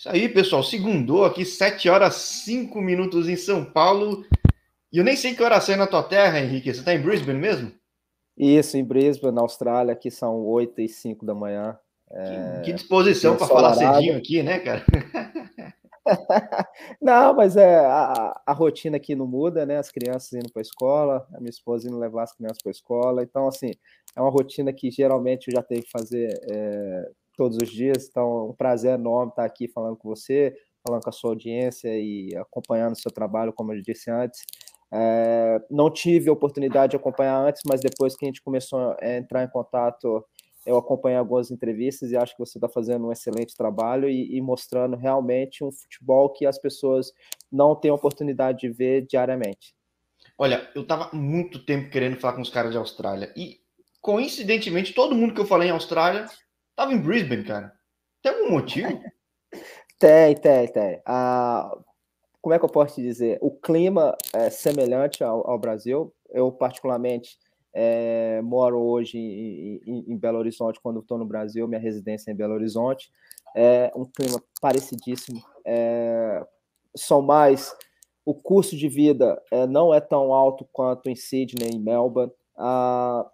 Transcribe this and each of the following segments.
Isso aí, pessoal. Segundou aqui, 7 horas 5 minutos em São Paulo. E eu nem sei que hora sai na tua terra, Henrique. Você está em Brisbane mesmo? Isso, em Brisbane, na Austrália, aqui são 8 e 5 da manhã. É... Que, disposição para falar cedinho aqui, né, cara? não, mas é a, a, rotina aqui não muda, né? As crianças indo para a escola, a minha esposa indo levar as crianças para a escola. Então, assim, é uma rotina que geralmente eu já tenho que fazer é, todos os dias. Então, é um prazer enorme estar aqui falando com você, falando com a sua audiência e acompanhando o seu trabalho, como eu disse antes. É, não tive a oportunidade de acompanhar antes, mas depois que a gente começou a entrar em contato, eu acompanhei algumas entrevistas e acho que você está fazendo um excelente trabalho e, e, mostrando realmente um futebol que as pessoas não têm oportunidade de ver diariamente. Olha, eu estava muito tempo querendo falar com os caras de Austrália e, coincidentemente, todo mundo que eu falei em Austrália Tava em Brisbane, cara. Tem algum motivo? tem, tem, tem. Ah, como é que eu posso te dizer? O clima é semelhante ao, ao Brasil. Eu, particularmente, é, moro hoje em, em, em, Belo Horizonte, quando estou no Brasil, minha residência é em Belo Horizonte. É um clima parecidíssimo. É, mais. O custo de vida é, não é tão alto quanto em Sydney, em Melbourne. Ah,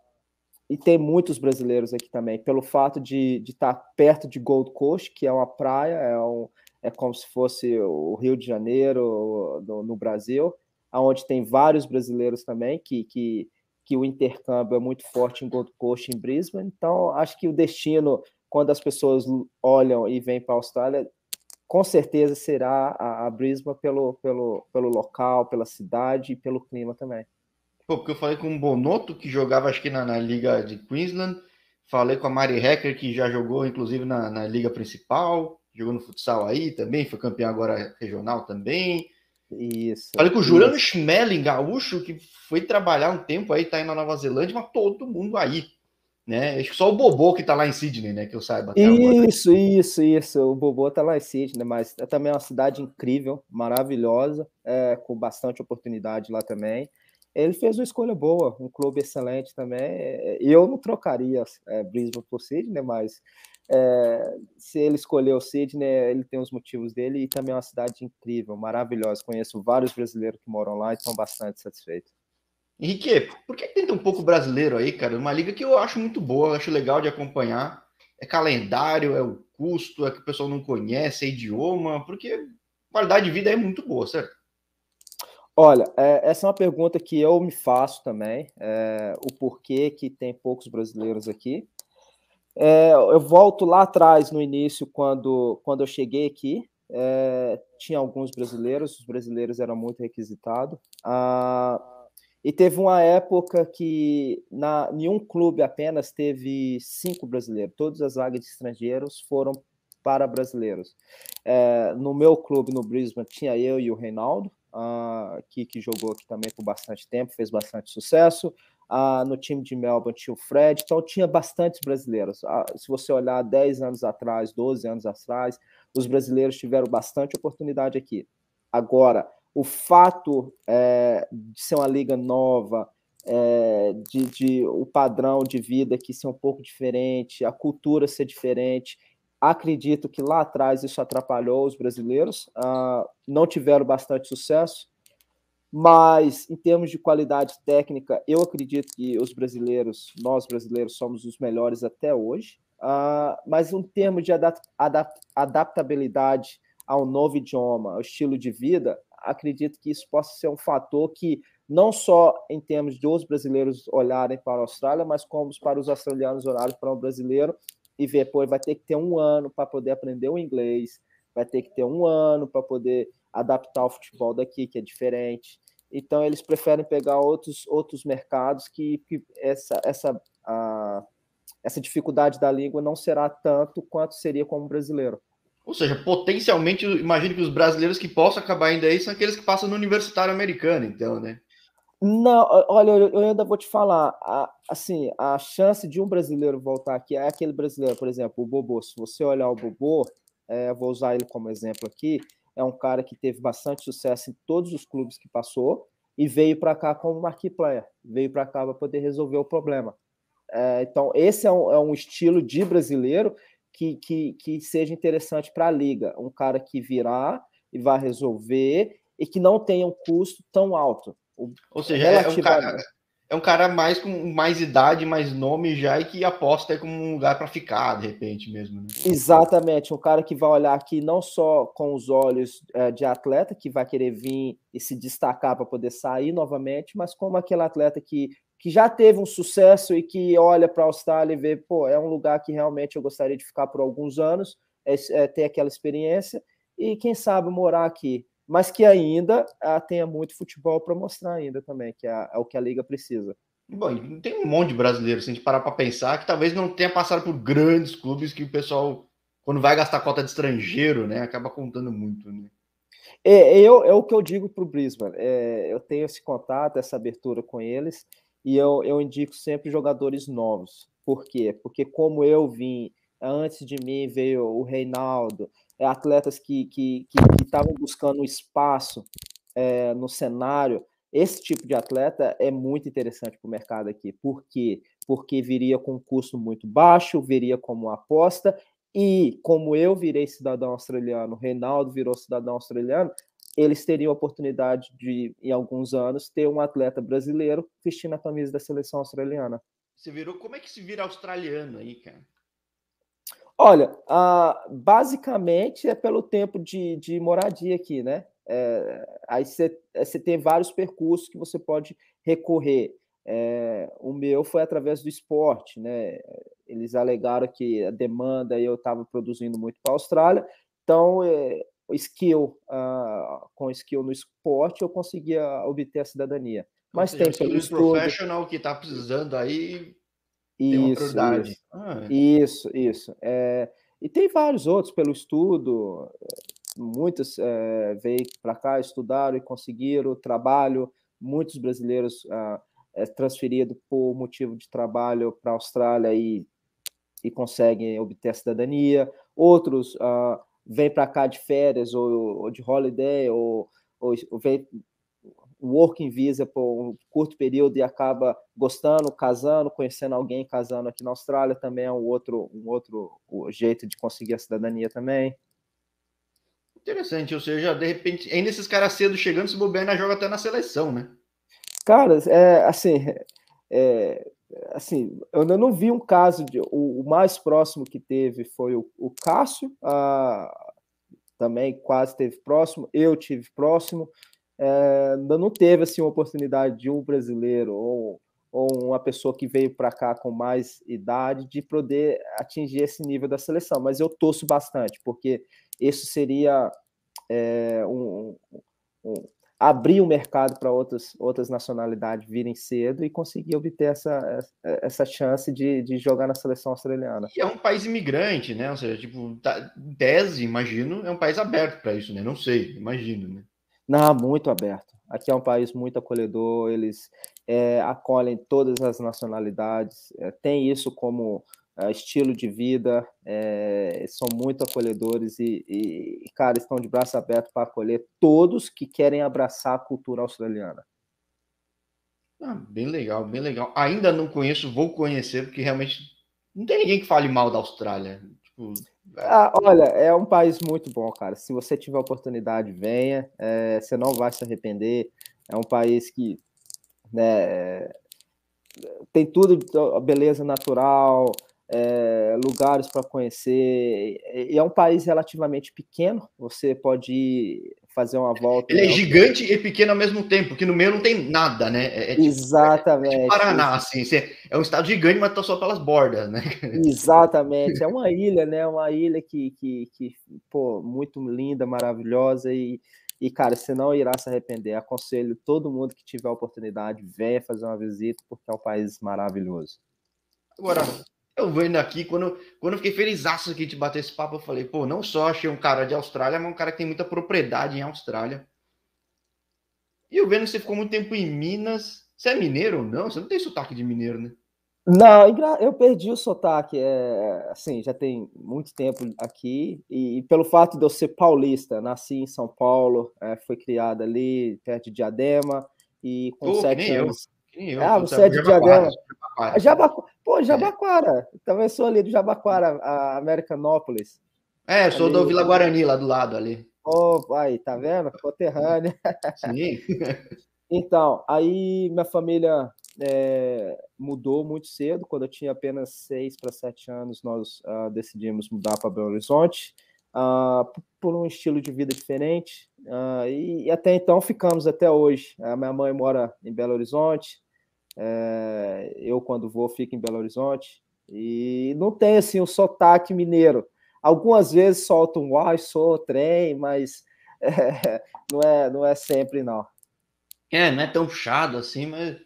e tem muitos brasileiros aqui também, pelo fato de, estar perto de Gold Coast, que é uma praia, é, um, é como se fosse o Rio de Janeiro no, no Brasil, onde tem vários brasileiros também, que, que, que o intercâmbio é muito forte em Gold Coast, em Brisbane. Então, acho que o destino, quando as pessoas olham e vêm para a Austrália, com certeza será a, a Brisbane pelo, pelo, pelo local, pela cidade e pelo clima também. Pô, porque eu falei com o Bonotto, que jogava acho que na, na Liga de Queensland. Falei com a Mari Hecker, que já jogou, inclusive, na, na Liga Principal. Jogou no futsal aí também, foi campeão agora regional também. Isso. Falei com o Juliano Schmeling, gaúcho, que foi trabalhar um tempo aí, tá aí na Nova Zelândia, mas todo mundo aí. Né? Acho que só o Bobô que tá lá em Sydney, né? Que eu saiba. Isso, agora. isso, isso. O Bobô tá lá em Sydney, mas é também uma cidade incrível, maravilhosa, é, com bastante oportunidade lá também ele fez uma escolha boa, um clube excelente também. Eu não trocaria é, Brisbane por Sydney, mas é, se ele escolheu Sydney, ele tem os motivos dele e também é uma cidade incrível, maravilhosa. Conheço vários brasileiros que moram lá e estão bastante satisfeitos. Henrique, por que tem tão pouco brasileiro aí, cara? Uma liga que eu acho muito boa, acho legal de acompanhar. É calendário, é o custo, é que o pessoal não conhece, é idioma, porque a qualidade de vida é muito boa, certo? Olha, é, essa é uma pergunta que eu me faço também, é, o porquê que tem poucos brasileiros aqui. É, eu volto lá atrás, no início, quando, quando eu cheguei aqui, é, tinha alguns brasileiros, os brasileiros eram muito requisitados. Ah, e teve uma época que na, nenhum clube apenas teve cinco brasileiros, todas as vagas de estrangeiros foram para brasileiros. É, no meu clube, no Brisbane, tinha eu e o Reinaldo, uh, que, que jogou aqui também por bastante tempo, fez bastante sucesso. Uh, no time de Melbourne tinha o Fred, então tinha bastantes brasileiros. Uh, se você olhar 10 anos atrás, 12 anos atrás, os brasileiros tiveram bastante oportunidade aqui. Agora, o fato é, de ser uma liga nova, é, de, de, o padrão de vida aqui ser um pouco diferente, a cultura ser diferente, Acredito que lá atrás isso atrapalhou os brasileiros, uh, não tiveram bastante sucesso, mas em termos de qualidade técnica, eu acredito que os brasileiros, nós brasileiros, somos os melhores até hoje. Uh, mas em termos de adap adap adaptabilidade ao novo idioma, ao estilo de vida, acredito que isso possa ser um fator que não só em termos de os brasileiros olharem para a Austrália, mas como para os australianos olharem para o brasileiro e ver, pô, vai ter que ter um ano para poder aprender o inglês, vai ter que ter um ano para poder adaptar o futebol daqui, que é diferente. Então, eles preferem pegar outros, outros mercados que, que essa, essa, a, essa dificuldade da língua não será tanto quanto seria como brasileiro. Ou seja, potencialmente, imagino que os brasileiros que possam acabar ainda aí são aqueles que passam no universitário americano, então, né? Não, olha, eu ainda vou te falar. A, assim, a chance de um brasileiro voltar aqui é aquele brasileiro, por exemplo, o Bobô. Se você olhar o Bobô, é, vou usar ele como exemplo aqui, é um cara que teve bastante sucesso em todos os clubes que passou e veio para cá como marquee player, veio para cá para poder resolver o problema. É, então, esse é um, é um estilo de brasileiro que, que, que seja interessante para a liga. Um cara que virá e vai resolver e que não tenha um custo tão alto. Ou seja, é um, cara, é um cara mais com mais idade, mais nome já e que aposta como um lugar para ficar, de repente mesmo. Né? Exatamente, um cara que vai olhar aqui não só com os olhos é, de atleta, que vai querer vir e se destacar para poder sair novamente, mas como aquele atleta que, que já teve um sucesso e que olha para a Austrália e vê, pô, é um lugar que realmente eu gostaria de ficar por alguns anos, é, é ter aquela experiência e quem sabe morar aqui mas que ainda ah, tenha muito futebol para mostrar ainda também, que é, é, o que a liga precisa. Bom, tem um monte de brasileiros, se a gente parar para pensar, que talvez não tenha passado por grandes clubes que o pessoal, quando vai gastar cota de estrangeiro, né, acaba contando muito, né? É, eu, é o que eu digo para o Brisbane. É, eu tenho esse contato, essa abertura com eles, e eu, eu indico sempre jogadores novos. Por quê? Porque como eu vim, antes de mim veio o Reinaldo, atletas que estavam buscando espaço é, no cenário. Esse tipo de atleta é muito interessante para o mercado aqui. Por quê? Porque viria com um custo muito baixo, viria como aposta, e como eu virei cidadão australiano, o Reinaldo virou cidadão australiano, eles teriam a oportunidade de, em alguns anos, ter um atleta brasileiro vestindo a camisa da seleção australiana. Você virou, como é que se vira australiano aí, cara? Olha, uh, basicamente é pelo tempo de, de moradia aqui, né? É, aí você é, tem vários percursos que você pode recorrer. É, o meu foi através do esporte, né? Eles alegaram que a demanda eu estava produzindo muito para a Austrália, então é, o skill uh, com skill no esporte eu conseguia obter a cidadania. Mas seja, tem pelo estudo... professional que está precisando aí isso, isso. Ah, é. isso, isso. É, e tem vários outros pelo estudo, muitos é, veio para cá, estudaram e conseguiram trabalho, muitos brasileiros ah, é, transferidos por motivo de trabalho para a Austrália e, e conseguem obter a cidadania, outros ah, vêm para cá de férias ou, ou de holiday, ou, ou, ou vêm working visa por um curto período e acaba gostando, casando, conhecendo alguém casando aqui na Austrália também é um outro, um outro jeito de conseguir a cidadania também. Interessante, ou seja, de repente, ainda esses caras cedo chegando, se bobear, ainda joga até na seleção, né? Cara, é assim, é, assim, eu ainda não vi um caso de. O, o mais próximo que teve foi o, o Cássio, a, também quase teve próximo, eu tive próximo é, ainda não teve assim uma oportunidade de um brasileiro ou, ou uma pessoa que veio para cá com mais idade de poder atingir esse nível da seleção. Mas eu torço bastante, porque isso seria é, um, um, abrir o mercado para outras, outras nacionalidades virem cedo e conseguir obter essa, essa chance de, de jogar na seleção australiana. E é um país imigrante, né? Ou seja, tipo, tá, tese, imagino, é um país aberto para isso, né? Não sei, imagino, né? Não, muito aberto. Aqui é um país muito acolhedor, eles é, acolhem todas as nacionalidades, é, tem isso como é, estilo de vida, são muito acolhedores e, e, cara, estão de braço aberto para acolher todos que querem abraçar a cultura australiana. Ah, bem legal, bem legal. Ainda não conheço, vou conhecer, porque realmente não tem ninguém que fale mal da Austrália. Tipo, ah, olha, é um país muito bom, cara. Se você tiver oportunidade, venha. É, você não vai se arrepender. É um país que né, tem tudo, beleza natural, é, lugares para conhecer. E é um país relativamente pequeno. Você pode ir fazer uma volta. Ele é gigante e pequeno ao mesmo tempo, porque no meio não tem nada, né? É, é tipo, Exatamente. É, é tipo Paraná, assim. É um estado gigante, mas tá só pelas bordas, né? Exatamente. É uma ilha, né? Uma ilha que, que, que pô, muito linda, maravilhosa e, e, cara, você não irá se arrepender. Aconselho todo mundo que tiver a oportunidade, venha fazer uma visita, porque é um país maravilhoso. Agora, eu vendo aqui, quando, quando eu fiquei feliz aqui de bater esse papo, eu falei, pô, não só achei um cara de Austrália, mas um cara que tem muita propriedade em Austrália. E eu vendo que você ficou muito tempo em Minas. Você é mineiro ou não? Você não tem sotaque de mineiro, né? Não, eu perdi o sotaque. É, assim, já tem muito tempo aqui. E, e, pelo fato de eu ser paulista, nasci em São Paulo, é, fui criado ali, perto de Diadema. E com oh, sete anos. Eu. Eu, ah, você é de Diadema. Jabaquara. Pô, Jabaquara. É. Também sou ali do Jabaquara, a Americanópolis. É, sou ali. do Vila Guarani, lá do lado ali. Oh, aí, tá vendo? Conterrânea. Sim. então, aí minha família é, mudou muito cedo. Quando eu tinha apenas seis para sete anos, nós uh, decidimos mudar para Belo Horizonte uh, por um estilo de vida diferente. Uh, e, e, até então ficamos até hoje. A minha mãe mora em Belo Horizonte. É, eu, quando vou, fico em Belo Horizonte. E não tem assim um sotaque mineiro Algumas vezes solta um ai, sou trem, mas é, não, é, não é sempre, não. É, não é tão chato assim, mas.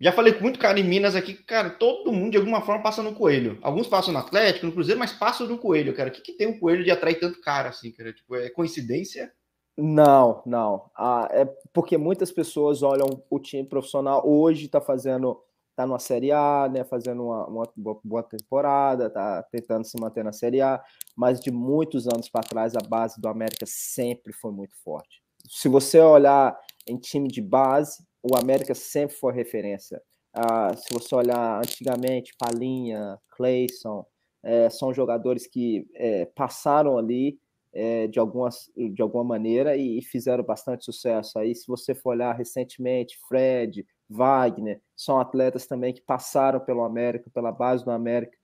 Já falei com muito cara em Minas aqui, cara, todo mundo de alguma forma passa no coelho. Alguns passam no Atlético, no Cruzeiro, mas passam no coelho, cara. O que, que tem um coelho de atrair tanto cara assim, cara? Tipo, é coincidência? Não, não. Ah, é porque muitas pessoas olham o time profissional hoje está fazendo tá numa Série A, né, fazendo uma, uma, boa temporada, tá tentando se manter na Série A, mas de muitos anos para trás a base do América sempre foi muito forte. Se você olhar em time de base, o América sempre foi referência. Ah, se você olhar antigamente, Palinha, Clayson, é, são jogadores que é, passaram ali é, de, algumas, de alguma maneira e, e, fizeram bastante sucesso. Aí, se você for olhar recentemente, Fred, Wagner, são atletas também que passaram pelo América, pela base do América,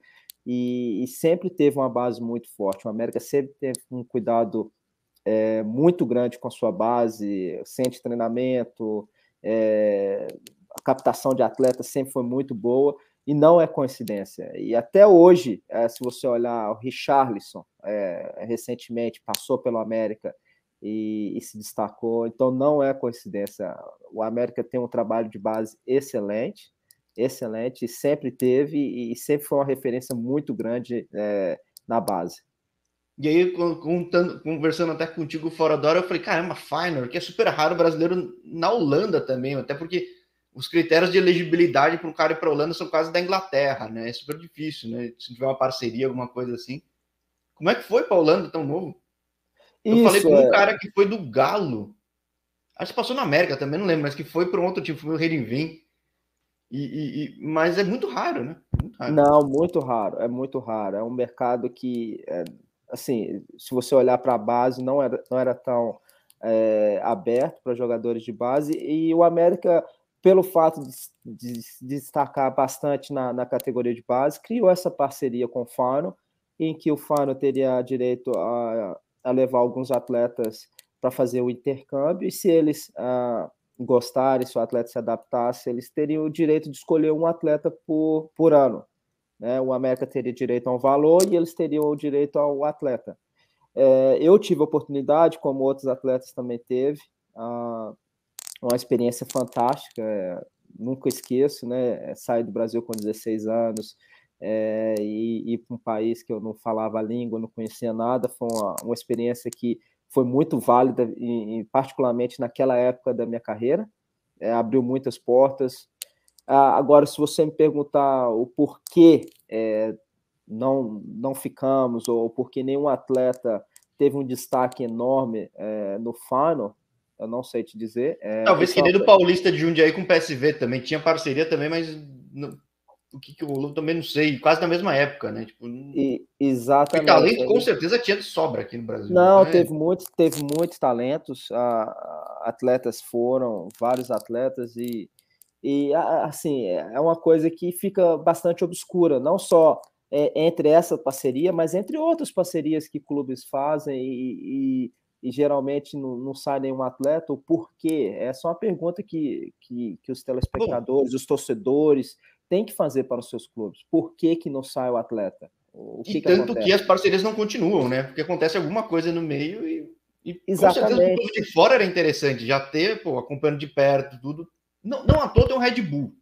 e, e sempre teve uma base muito forte. O América sempre teve um cuidado é, muito grande com a sua base, centro de treinamento, é, a captação de atletas sempre foi muito boa, e não é coincidência. E até hoje, é, se você olhar o Richarlison, é, recentemente passou pelo América e, e, se destacou. Então não é coincidência. O América tem um trabalho de base excelente, excelente, sempre teve e sempre foi uma referência muito grande é, na base. E aí, conversando até contigo fora da hora, eu falei, caramba, Feyenoord, que é super raro brasileiro na Holanda também, até porque os critérios de elegibilidade para um cara ir para a Holanda são quase da Inglaterra, né? É super difícil, né? Se tiver uma parceria, alguma coisa assim. Como é que foi para a Holanda tão novo? Eu Isso, falei com um é... cara que foi do Galo. Acho que passou na América também, não lembro, mas que foi para um outro time, foi o Redinvim. E, e, e, mas é muito raro, né? Muito raro. Não, muito raro, é muito raro. É um mercado que, é, assim, se você olhar para a base, não era, não era tão é, aberto para jogadores de base. E o América, pelo fato de, de, de destacar bastante na, na, categoria de base, criou essa parceria com o Fano, em que o Fano teria direito a a levar alguns atletas para fazer o intercâmbio, e se eles ah, gostarem, se o atleta se adaptasse, eles teriam o direito de escolher um atleta por, por ano. Né? O América teria direito a um valor e eles teriam o direito ao atleta. É, eu tive a oportunidade, como outros atletas também teve, ah, uma experiência fantástica, é, nunca esqueço, né? Sair do Brasil com 16 anos, é, e ir para um país que eu não falava a língua, não conhecia nada, foi uma, uma experiência que foi muito válida, e, e, particularmente naquela época da minha carreira, é, abriu muitas portas. Ah, agora, se você me perguntar o porquê é, não, não ficamos, ou porque nenhum atleta teve um destaque enorme é, no final, eu não sei te dizer. É, Talvez que nem do Paulista de Jundiaí com o PSV também, tinha parceria também, mas o que, que rolou também não sei, quase na mesma época, né? Tipo, e, exatamente. talento com certeza tinha de sobra aqui no Brasil. Não, né? teve muitos, teve muitos talentos, atletas foram, vários atletas e e assim é uma coisa que fica bastante obscura, não só é, entre essa parceria, mas entre outras parcerias que clubes fazem e, e, e geralmente não, não, sai nenhum atleta. O porquê? Essa é uma pergunta que, que, que os telespectadores, Bom, os torcedores tem que fazer para os seus clubes. Por que, que não sai o atleta? O que e que tanto acontece? que as parcerias não continuam, né? Porque acontece alguma coisa no meio e, e Exatamente. com certeza de fora era interessante, já ter, pô, acompanhando de perto, tudo. Não, não à toa tem um Red Bull.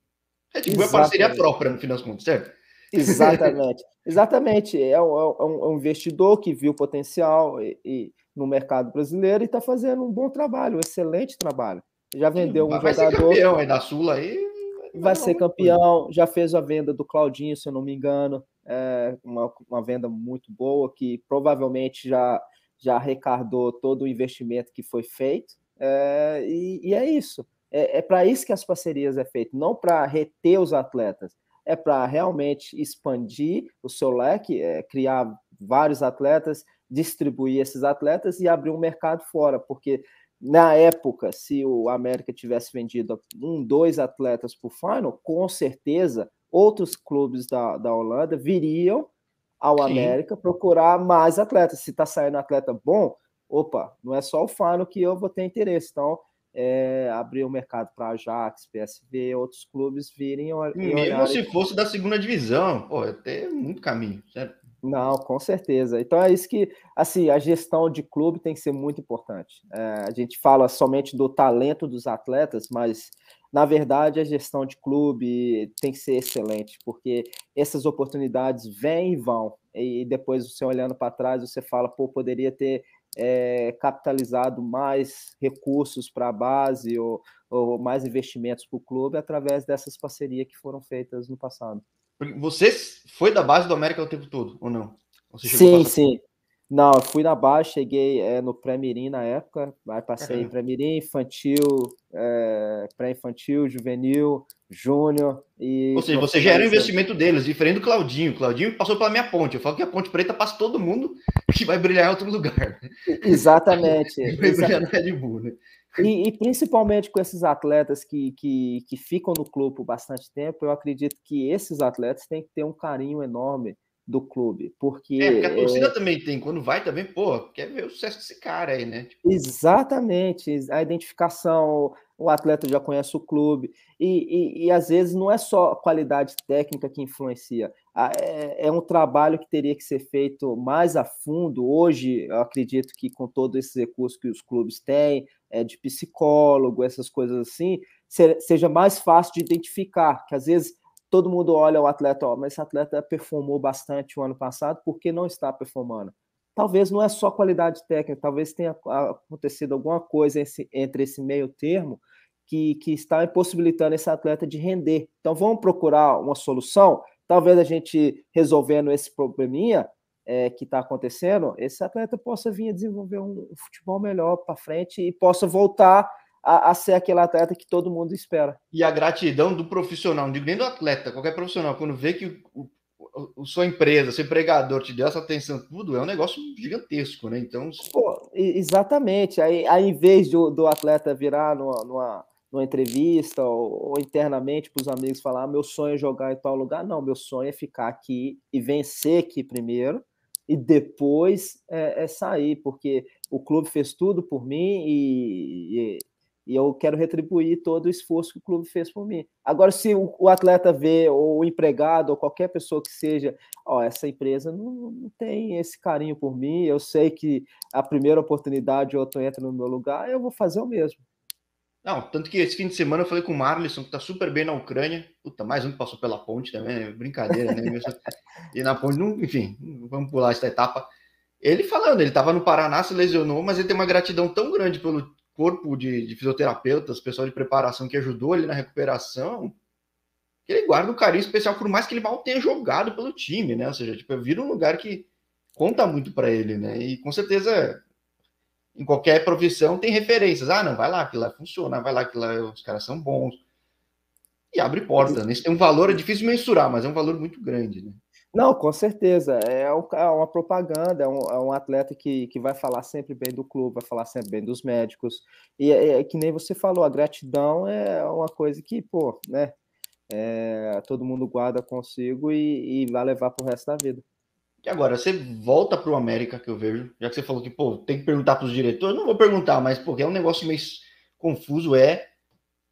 Red Bull Exatamente. é parceria própria, no fim das contas, certo? Exatamente. Exatamente. É, é um, é um, investidor que viu potencial e, e no mercado brasileiro e está fazendo um bom trabalho, um excelente trabalho. Já vendeu um vai jogador. Ser campeão aí da Sula aí vai ser campeão, já fez a venda do Claudinho, se eu não me engano, é uma, uma venda muito boa, que provavelmente já, já arrecadou todo o investimento que foi feito, é, e, e, é isso. É, é para isso que as parcerias é feito, não para reter os atletas. é para realmente expandir o seu leque, é, criar vários atletas, distribuir esses atletas e abrir um mercado fora, porque na época, se o América tivesse vendido um, dois atletas para o final, com certeza outros clubes da, da Holanda viriam ao Sim. América procurar mais atletas. Se está saindo atleta bom, opa, não é só o final que eu vou ter interesse. Então, é, abrir o mercado para Ajax, PSV, outros clubes virem e Mesmo se fosse da segunda divisão, pô, tem muito caminho, certo? Não, com certeza. Então é isso que, assim, a gestão de clube tem que ser muito importante. É, a gente fala somente do talento dos atletas, mas na verdade a gestão de clube tem que ser excelente, porque essas oportunidades vêm e vão. E depois você olhando para trás, você fala, pô, poderia ter é, capitalizado mais recursos para a base ou, ou mais investimentos para o clube através dessas parcerias que foram feitas no passado. Você foi da base do América o tempo todo, ou não? Ou sim, sim. Não, eu fui na base, cheguei é, no pré-mirim na época, aí passei em pré-mirim, infantil, é, pré-infantil, juvenil, júnior e... Ou seja, você já era um investimento deles, diferente do Claudinho. O Claudinho passou pela minha ponte. Eu falo que a ponte preta passa todo mundo que vai brilhar em outro lugar. Exatamente. vai brilhar no Red Bull, né? E, e, principalmente com esses atletas que, que, que ficam no clube por bastante tempo, eu acredito que esses atletas têm que ter um carinho enorme do clube, porque... É, porque a torcida é... também tem, quando vai também, pô, quer ver o sucesso desse cara aí, né? Tipo... Exatamente, a identificação, o atleta já conhece o clube, e, e, e às vezes não é só qualidade técnica que influencia, é, é, um trabalho que teria que ser feito mais a fundo, hoje eu acredito que com todos esses recursos que os clubes têm, é, de psicólogo, essas coisas assim, seja mais fácil de identificar, que às vezes todo mundo olha o atleta, ó, mas esse atleta performou bastante o ano passado, por que não está performando? Talvez não é só qualidade técnica, talvez tenha acontecido alguma coisa entre esse meio termo que, que está impossibilitando esse atleta de render. Então vamos procurar uma solução. Talvez a gente resolvendo esse probleminha é, que está acontecendo, esse atleta possa vir a desenvolver um futebol melhor para frente e possa voltar a, a, ser aquele atleta que todo mundo espera. E a gratidão do profissional, não digo nem do atleta, qualquer profissional, quando vê que o, o, sua empresa, seu empregador te deu essa atenção, tudo, é um negócio gigantesco, né? Então. Pô, exatamente. Aí, aí, em vez do, do atleta virar numa, numa, numa entrevista ou, ou internamente para os amigos falar: ah, meu sonho é jogar em tal lugar, não, meu sonho é ficar aqui e vencer aqui primeiro e depois é, é sair, porque o clube fez tudo por mim e, e e eu quero retribuir todo o esforço que o clube fez por mim. Agora, se o, o atleta vê, ou o empregado, ou qualquer pessoa que seja, ó, essa empresa não, não, tem esse carinho por mim, eu sei que a primeira oportunidade outro entra no meu lugar, eu vou fazer o mesmo. Não, tanto que esse fim de semana eu falei com o Marlisson, que tá super bem na Ucrânia. Puta, mais um que passou pela ponte também, né? brincadeira, né? e na ponte, não, enfim, vamos pular essa etapa. Ele falando, ele tava no Paraná, se lesionou, mas ele tem uma gratidão tão grande pelo corpo de, de fisioterapeutas, pessoal de preparação que ajudou ele na recuperação, que ele guarda um carinho especial, por mais que ele mal tenha jogado pelo time, né? Ou seja, tipo, vira um lugar que conta muito para ele, né? E com certeza, em qualquer profissão tem referências. Ah, não, vai lá, que lá funciona, vai lá, que lá os caras são bons. E abre porta, né? Tem um valor, é difícil mensurar, mas é um valor muito grande, né? Não, com certeza. É, é uma propaganda, é um, é um, atleta que, que vai falar sempre bem do clube, vai falar sempre bem dos médicos. E é, é que nem você falou, a gratidão é uma coisa que, pô, né? É, todo mundo guarda consigo e, e vai levar para o resto da vida. E agora, você volta para o América, que eu vejo, já que você falou que, pô, tem que perguntar para os diretores, não vou perguntar, mas, porque é um negócio meio confuso, é.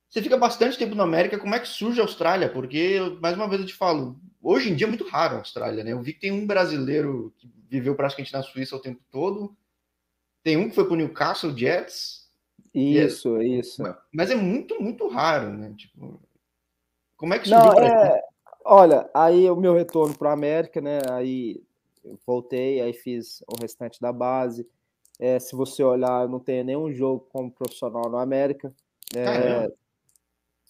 Você fica bastante tempo no América, como é que surge a Austrália? Porque, mais uma vez eu te falo, hoje em dia é muito raro a Austrália, né? Eu vi que tem um brasileiro que viveu praticamente na Suíça o tempo todo. Tem um que foi para o Newcastle Jets. Isso, é... isso. Mas é muito, muito raro, né? Tipo, como é que surgiu? Não, é... Olha, aí o meu retorno para a América, né? Aí voltei, aí fiz o restante da base. É, se você olhar, eu não tenho nenhum jogo como profissional no América. É,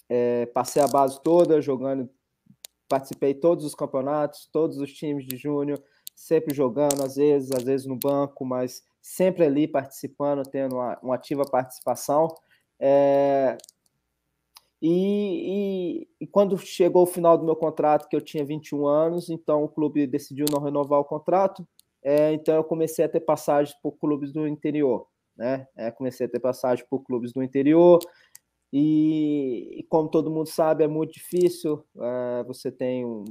é, passei a base toda jogando participei todos os campeonatos, todos os times de júnior, sempre jogando, às vezes, às vezes no banco, mas sempre ali participando, tendo uma, uma ativa participação. É... E, e, e, quando chegou o final do meu contrato, que eu tinha 21 anos, então o clube decidiu não renovar o contrato, é, então eu comecei a ter passagens por clubes do interior, né? É, comecei a ter passagem por clubes do interior, e, e como todo mundo sabe, é muito difícil, é, você tem um,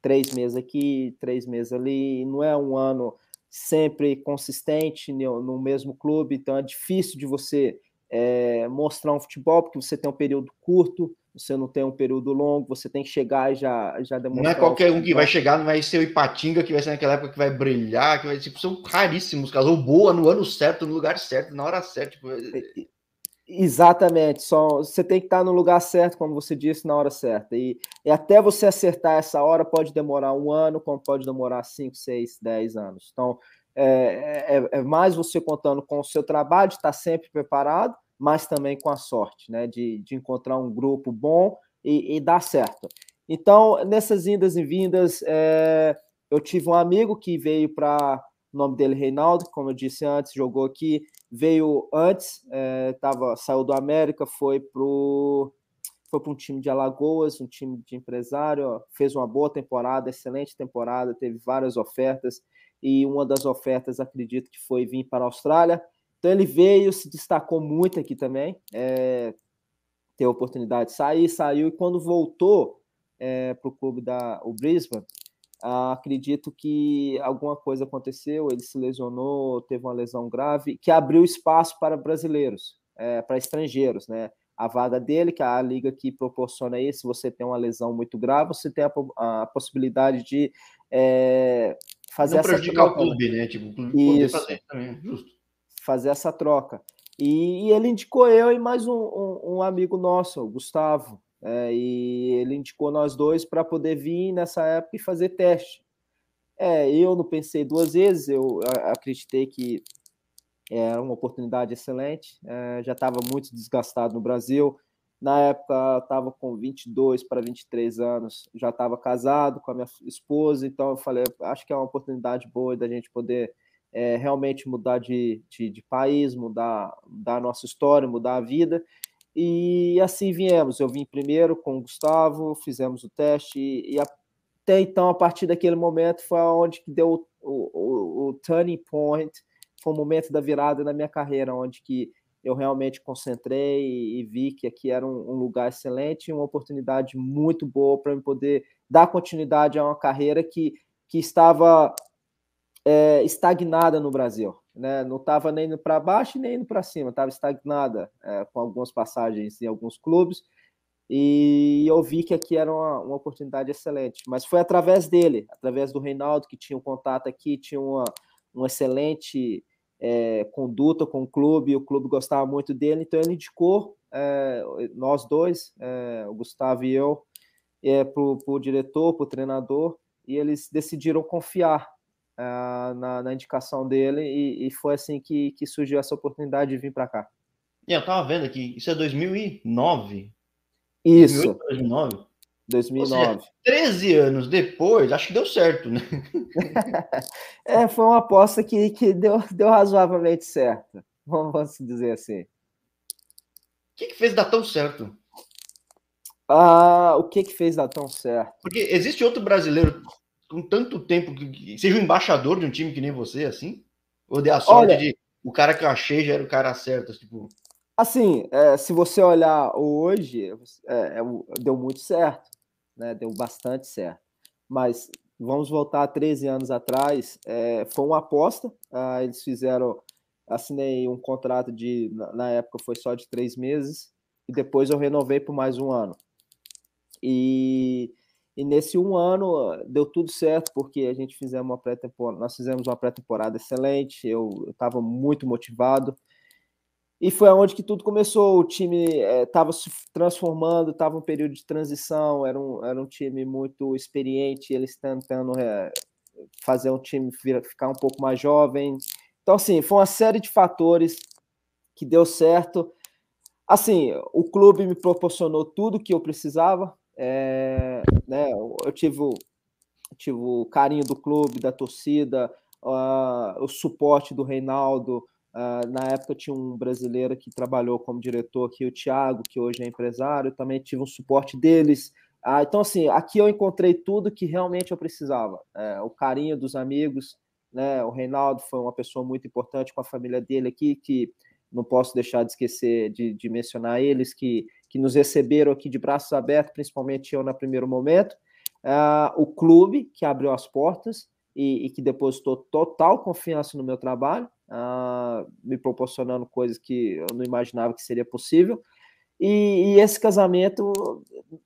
três meses aqui, três meses ali, não é um ano sempre consistente no, no mesmo clube, então é difícil de você é, mostrar um futebol, porque você tem um período curto, você não tem um período longo, você tem que chegar e já, já demonstrar. Não é qualquer um que vai chegar, não vai ser o Ipatinga, que vai ser naquela época que vai brilhar, que vai tipo, são raríssimos casos, ou boa no ano certo, no lugar certo, na hora certa. Tipo... Exatamente, só você tem que estar no lugar certo, como você disse, na hora certa. E, e até você acertar essa hora pode demorar um ano, como pode demorar 5, 6, 10 anos. Então, é, é, é mais você contando com o seu trabalho, estar sempre preparado, mas também com a sorte, né? De, de encontrar um grupo bom e, e dar certo. Então, nessas indas e vindas, é, eu tive um amigo que veio para. O nome dele Reinaldo, como eu disse antes, jogou aqui, veio antes, é, tava, saiu do América, foi pro foi para um time de Alagoas, um time de empresário, fez uma boa temporada, excelente temporada, teve várias ofertas e uma das ofertas acredito que foi vir para a Austrália. Então ele veio, se destacou muito aqui também, é, teve a oportunidade de sair, saiu, e quando voltou é, para o clube da o Brisbane, ah, acredito que alguma coisa aconteceu, ele se lesionou, teve uma lesão grave, que abriu espaço para brasileiros, é, para estrangeiros, né? A vaga dele, que é a liga que proporciona isso, se você tem uma lesão muito grave, você tem a, a possibilidade de é, fazer Não essa prejudicar troca, o clube, né? Tipo, o clube isso. fazer também, justo fazer essa troca. E, e ele indicou eu e mais um, um, um amigo nosso, o Gustavo. É, e ele indicou nós dois para poder vir nessa época e fazer teste. É, eu não pensei duas vezes, eu acreditei que era uma oportunidade excelente. É, já estava muito desgastado no Brasil. Na época, estava com 22 para 23 anos, já estava casado com a minha esposa, então eu falei, acho que é uma oportunidade boa da gente poder é, realmente mudar de, de, de, país, mudar, mudar a nossa história, mudar a vida. E assim viemos. Eu vim primeiro com o Gustavo, fizemos o teste, e, e até então, a partir daquele momento, foi onde que deu o, o, o, turning point, foi o momento da virada na minha carreira, onde que eu realmente concentrei e, e vi que aqui era um, um lugar excelente, uma oportunidade muito boa para eu poder dar continuidade a uma carreira que, que estava é, estagnada no Brasil. Né? Não estava nem indo para baixo nem indo para cima, estava estagnada é, com algumas passagens em alguns clubes. E eu vi que aqui era uma, uma, oportunidade excelente. Mas foi através dele, através do Reinaldo, que tinha um contato aqui, tinha uma, uma excelente é, conduta com o clube, o clube gostava muito dele, então ele indicou é, nós dois, é, o Gustavo e eu, é, para o diretor, para o treinador, e eles decidiram confiar uh, na, na, indicação dele e, e, foi assim que, que surgiu essa oportunidade de vir para cá. E eu tava vendo aqui, isso é 2009? Isso. 2008, 2009? 2009. Seja, 13 anos depois, acho que deu certo, né? é, foi uma aposta que, que deu, deu razoavelmente certo. Vamos dizer assim. O que, que fez dar tão certo? Ah, o que que fez dar tão certo? Porque existe outro brasileiro com tanto tempo que seja o um embaixador de um time que nem você, assim? Ou dê a sorte Olha, de o cara que eu achei já era o cara certo, tipo. Assim, é, se você olhar hoje, é, é, deu muito certo, né? Deu bastante certo. Mas vamos voltar 13 anos atrás, é, foi uma aposta. Ah, eles fizeram, assinei um contrato de, na época foi só de três meses, e depois eu renovei por mais um ano. E e nesse um ano deu tudo certo, porque a gente fizemos uma pré-temporada, nós fizemos uma pré-temporada excelente, eu estava muito motivado. E foi onde que tudo começou. O time estava é, se transformando, estava um período de transição, era um, era um time muito experiente, eles tentando é, fazer um time ficar um pouco mais jovem. Então, assim, foi uma série de fatores que deu certo. Assim, o clube me proporcionou tudo que eu precisava, é, né, eu tive, tive o carinho do clube, da torcida, uh, o suporte do Reinaldo, Uh, na época tinha um brasileiro que trabalhou como diretor aqui, o Thiago, que hoje é empresário, também tive um suporte deles. Uh, então, assim, aqui eu encontrei tudo que realmente eu precisava. Uh, o carinho dos amigos, né? O Reinaldo foi uma pessoa muito importante com a família dele aqui, que não posso deixar de esquecer de, de mencionar eles, que, que nos receberam aqui de braços abertos, principalmente eu no primeiro momento. Uh, o clube, que abriu as portas e, e, que depositou total confiança no meu trabalho uh, me proporcionando coisas que eu não imaginava que seria possível. E, e, esse casamento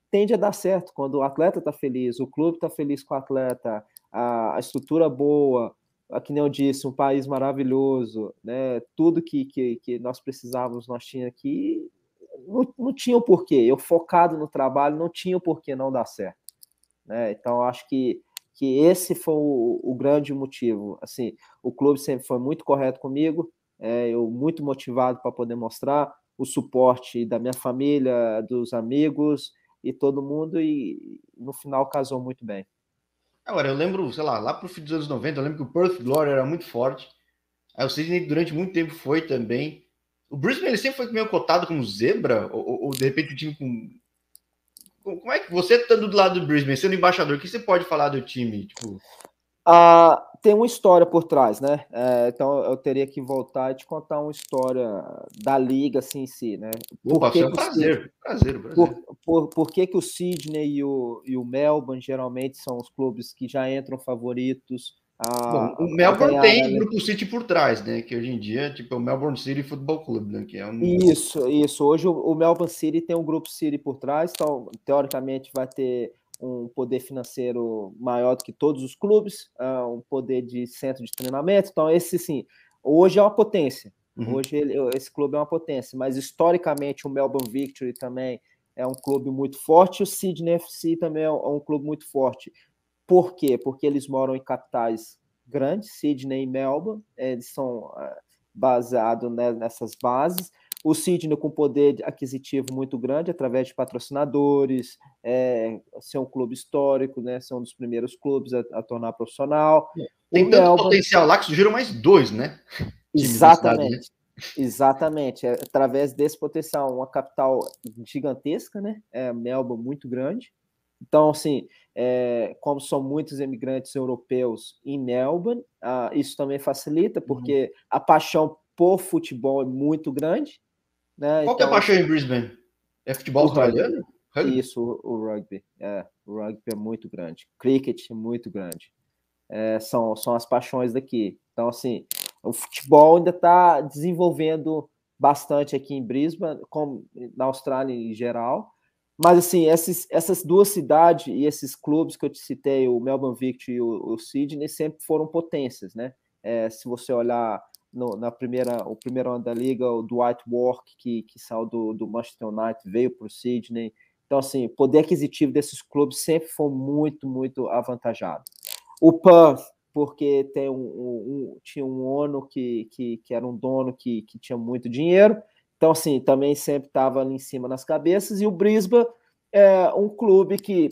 tende a dar certo quando o atleta está feliz, o clube está feliz com o atleta, a, a estrutura boa, a, que nem eu disse, um país maravilhoso, né? Tudo que, que, que nós precisávamos nós tinha aqui, não, não tinha o porquê. Eu focado no trabalho, não tinha o porquê não dar certo. Né? Então, acho que que esse foi o, o, grande motivo. Assim, o clube sempre foi muito correto comigo, é, eu muito motivado para poder mostrar o suporte da minha família, dos amigos e todo mundo, e no final casou muito bem. Agora, eu lembro, sei lá, lá para o fim dos anos 90, eu lembro que o Perth Glory era muito forte. Aí o Sydney durante muito tempo foi também. O Brisbane ele sempre foi meio cotado como zebra, ou, ou de repente o time com como é que você estando do lado do Brisbane, sendo embaixador, o que você pode falar do time? Tipo... Ah, tem uma história por trás, né? É, então eu teria que voltar e te contar uma história da liga assim em si, né? Por Opa, que é um prazer, Sydney, prazer, prazer. Por, por, por, que, que o Sydney e o, e o Melbourne geralmente são os clubes que já entram favoritos? A, Bom, o Melbourne tem o Grupo City por trás, né? Que hoje em dia tipo, é o Melbourne City Football Club, né? Que é um... Isso, isso. Hoje o, Melbourne City tem um Grupo City por trás, então teoricamente vai ter um poder financeiro maior do que todos os clubes, uh, um poder de centro de treinamento. Então, esse sim, hoje é uma potência. Uhum. Hoje ele, esse clube é uma potência, mas historicamente o Melbourne Victory também é um clube muito forte, o Sydney FC também é um, é um clube muito forte. Por quê? Porque eles moram em capitais grandes, Sydney e Melbourne, eles são uh, baseados né, nessas bases. O Sydney com poder aquisitivo muito grande através de patrocinadores, é, ser um clube histórico, né, ser um dos primeiros clubes a, a tornar profissional. Tem o tanto Melbourne... potencial lá que surgiram mais dois, né? Exatamente. Exatamente, é através desse potencial, uma capital gigantesca, né? É Melbourne muito grande, então, assim, é, como são muitos imigrantes europeus em Melbourne, ah, isso também facilita, porque uhum. a paixão por futebol é muito grande. Né? Qual então, é a então paixão em Brisbane? É futebol australiano? Rugby. Isso, o, o, rugby. É, o rugby é muito grande. Cricket é muito grande. É, são, são as paixões daqui. Então, assim, o futebol ainda está desenvolvendo bastante aqui em Brisbane, como na Austrália em geral. Mas, assim, essas duas cidades e esses clubes que eu te citei, o Melbourne Victory e o, o Sydney, sempre foram potências, né? É, se você olhar no, na primeira, o primeiro ano da liga, o Dwight Work, que, que saiu do, do Manchester United, veio para o Sydney. Então, assim, o poder aquisitivo desses clubes sempre foi muito, muito avantajado. O Perth, porque tem um, um, um tinha um ONU que, que, que era um dono que, que tinha muito dinheiro, então, assim, também sempre estava ali em cima nas cabeças. E o Brisbane é um clube que,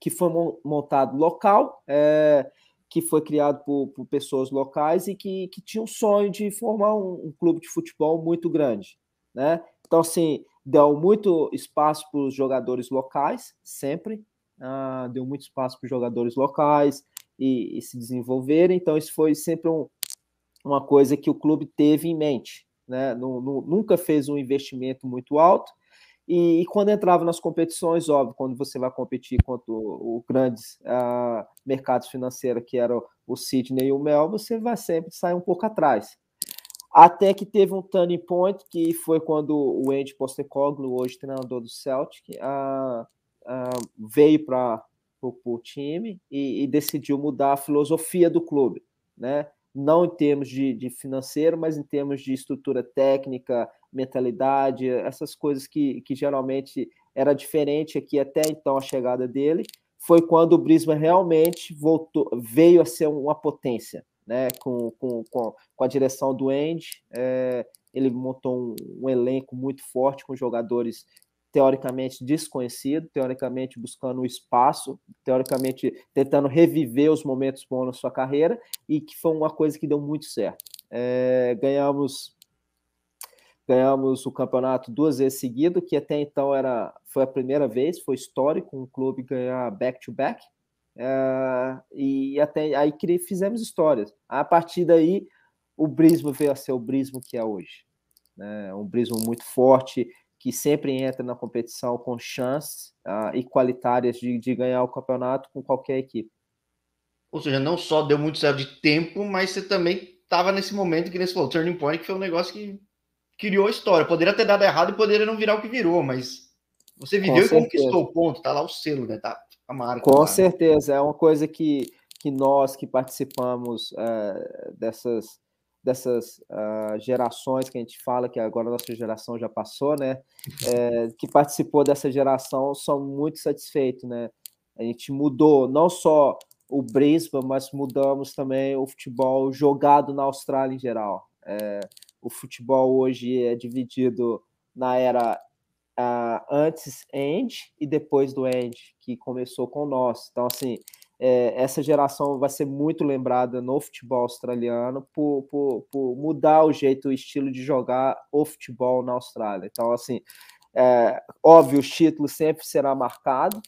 que foi montado local, é, que foi criado por, por, pessoas locais e que, que tinha um sonho de formar um, um clube de futebol muito grande. Né? Então, assim, deu muito espaço para os jogadores locais, sempre. Ah, deu muito espaço para os jogadores locais e, e, se desenvolverem. Então, isso foi sempre um, uma coisa que o clube teve em mente né? nunca fez um investimento muito alto. E, e, quando entrava nas competições, óbvio, quando você vai competir contra os grandes uh, mercados financeiros, que eram o Sydney e o Melbourne, você vai sempre sair um pouco atrás. Até que teve um turning point, que foi quando o Andy Postecoglou, hoje treinador do Celtic, uh, uh, veio para o time e, e, decidiu mudar a filosofia do clube, né? Não em termos de, de, financeiro, mas em termos de estrutura técnica, mentalidade, essas coisas que, que geralmente era diferente aqui até então a chegada dele, foi quando o Brisbane realmente voltou, veio a ser uma potência, né? Com, com, com, a direção do Andy, é, ele montou um, um, elenco muito forte com jogadores teoricamente desconhecido, teoricamente buscando espaço, teoricamente tentando reviver os momentos bons na sua carreira, e que foi uma coisa que deu muito certo. É, ganhamos ganhamos o campeonato duas vezes seguido, que até então era foi a primeira vez, foi histórico um clube ganhar back to back. É, e até aí fizemos histórias. A partir daí, o Brisbane veio a ser o Brisbane que é hoje. Né? Um Brisbane muito forte, que sempre entra na competição com chances uh, igualitárias de, de ganhar o campeonato com qualquer equipe. Ou seja, não só deu muito certo de tempo, mas você também estava nesse momento que você falou, turning point, que foi um negócio que criou a história. Poderia ter dado errado e poderia não virar o que virou, mas você viveu e conquistou o ponto, tá lá o selo, né? Tá a marca. Com certeza, é uma coisa que, que nós que participamos é, dessas dessas uh, gerações que a gente fala, que agora a nossa geração já passou, né? É, que participou dessa geração, são muito satisfeitos, né? A gente mudou não só o Brisbane, mas mudamos também o futebol jogado na Austrália em geral. É, o futebol hoje é dividido na era uh, antes end e depois do end, que começou com nós. Então, assim, é, essa geração vai ser muito lembrada no futebol australiano por, por, por, mudar o jeito, o estilo de jogar o futebol na Austrália. Então, assim, é, óbvio, o título sempre será marcado.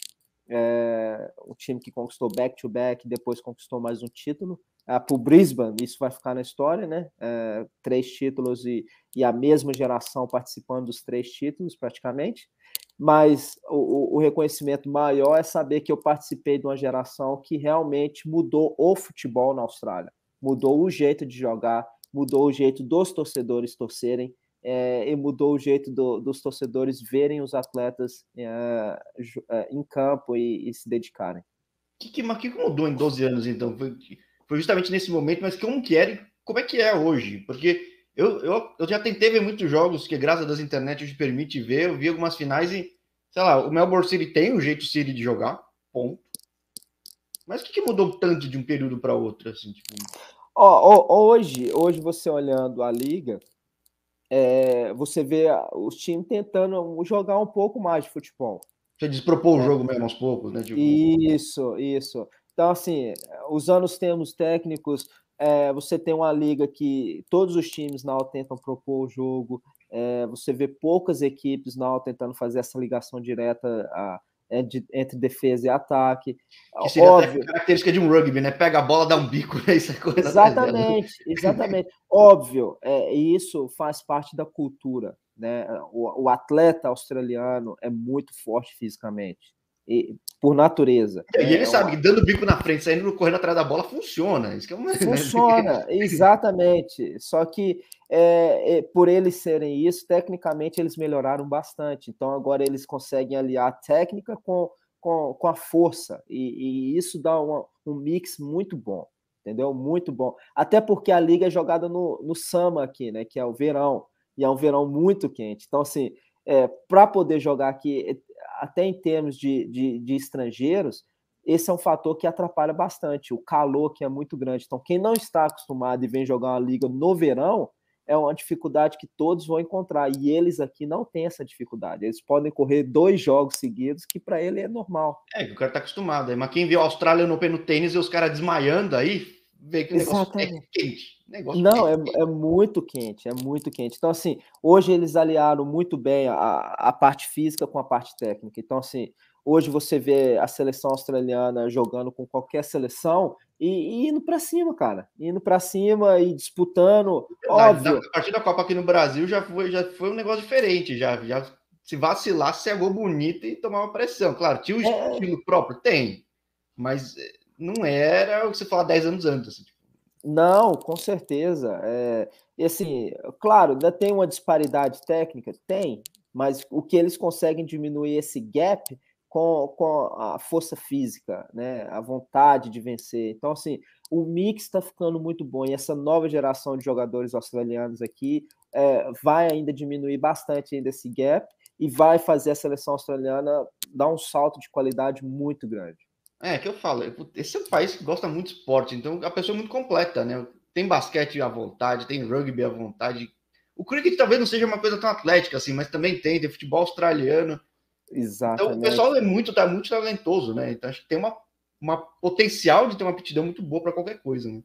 É, o time que conquistou back-to-back, -back, depois conquistou mais um título. É, para o Brisbane, isso vai ficar na história, né? É, três títulos e, e a mesma geração participando dos três títulos, praticamente mas o, o, reconhecimento maior é saber que eu participei de uma geração que realmente mudou o futebol na Austrália, mudou o jeito de jogar, mudou o jeito dos torcedores torcerem é, e mudou o jeito do, dos torcedores verem os atletas é, é, em campo e, e, se dedicarem. O que, que, que, mudou em 12 anos, então? Foi, foi justamente nesse momento, mas como que era como é que é hoje? Porque eu, eu, eu já tentei ver muitos jogos que, graças às internet, hoje permite ver. Eu vi algumas finais e, sei lá, o Melbourne City tem o um jeito City de jogar, ponto. Mas o que, que mudou tanto de um período para outro? Assim, tipo... oh, oh, hoje, hoje, você olhando a liga, é, você vê os times tentando jogar um pouco mais de futebol. Você despropor é. o jogo mesmo aos poucos, né? Tipo... Isso, isso. Então, assim, usando os termos técnicos, é, você tem uma liga que todos os times na tentam propor o jogo, é, você vê poucas equipes na tentando fazer essa ligação direta a, é, de, entre defesa e ataque. Que seria Óbvio. característica de um rugby, né? Pega a bola, dá um bico, né? Isso é coisa exatamente, exatamente. Óbvio, é, isso faz parte da cultura. Né? O, o atleta australiano é muito forte fisicamente por natureza. E, ele é sabe que dando bico na frente, saindo correndo atrás da bola, funciona. Isso que é uma... Funciona, exatamente. Só que é, é, por eles serem isso, tecnicamente eles melhoraram bastante. Então agora eles conseguem aliar a técnica com, com, com a força. E, e isso dá uma, um mix muito bom. Entendeu? Muito bom. Até porque a liga é jogada no, no Sama aqui, né? Que é o verão. E é um verão muito quente. Então, assim, é, para poder jogar aqui, até em termos de, de, de, estrangeiros, esse é um fator que atrapalha bastante. O calor que é muito grande. Então, quem não está acostumado e vem jogar uma liga no verão, é uma dificuldade que todos vão encontrar. E eles aqui não têm essa dificuldade. Eles podem correr dois jogos seguidos, que para ele é normal. É, o cara está acostumado. Mas quem viu a Austrália no, no tênis e os caras desmaiando aí, vê que o negócio é quente. Negócio não, é, é, muito quente, é muito quente. Então, assim, hoje eles aliaram muito bem a, a parte física com a parte técnica. Então, assim, hoje você vê a seleção australiana jogando com qualquer seleção e, e indo para cima, cara. Indo para cima e disputando. óbvio. A partir da Copa aqui no Brasil já foi, já foi um negócio diferente. Já, já se vacilar, cegou bonito e tomava pressão. Claro, tinha o é... estilo próprio? Tem. Mas eh, não era o que você falava 10 anos antes. Assim, tipo. Não, com certeza. É, e assim, claro, ainda tem uma disparidade técnica? Tem, mas o que eles conseguem diminuir esse gap com, com a força física, né? a vontade de vencer. Então, assim, o mix está ficando muito bom e essa nova geração de jogadores australianos aqui é, vai ainda diminuir bastante ainda esse gap e vai fazer a seleção australiana dar um salto de qualidade muito grande. É, que eu falo, esse é um país que gosta muito de esporte, então a pessoa é muito completa, né? Tem basquete à vontade, tem rugby à vontade. O cricket talvez não seja uma coisa tão atlética assim, mas também tem, tem futebol australiano. Exatamente. Então o pessoal é muito, tá muito talentoso, né? Então acho que tem uma, uma potencial de ter uma aptidão muito boa para qualquer coisa, né?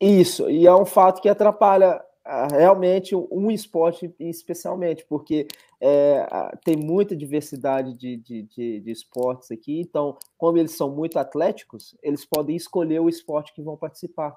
Isso, e é um fato que atrapalha ah, realmente um esporte especialmente, porque é, tem muita diversidade de, de, de, de, esportes aqui, então, como eles são muito atléticos, eles podem escolher o esporte que vão participar.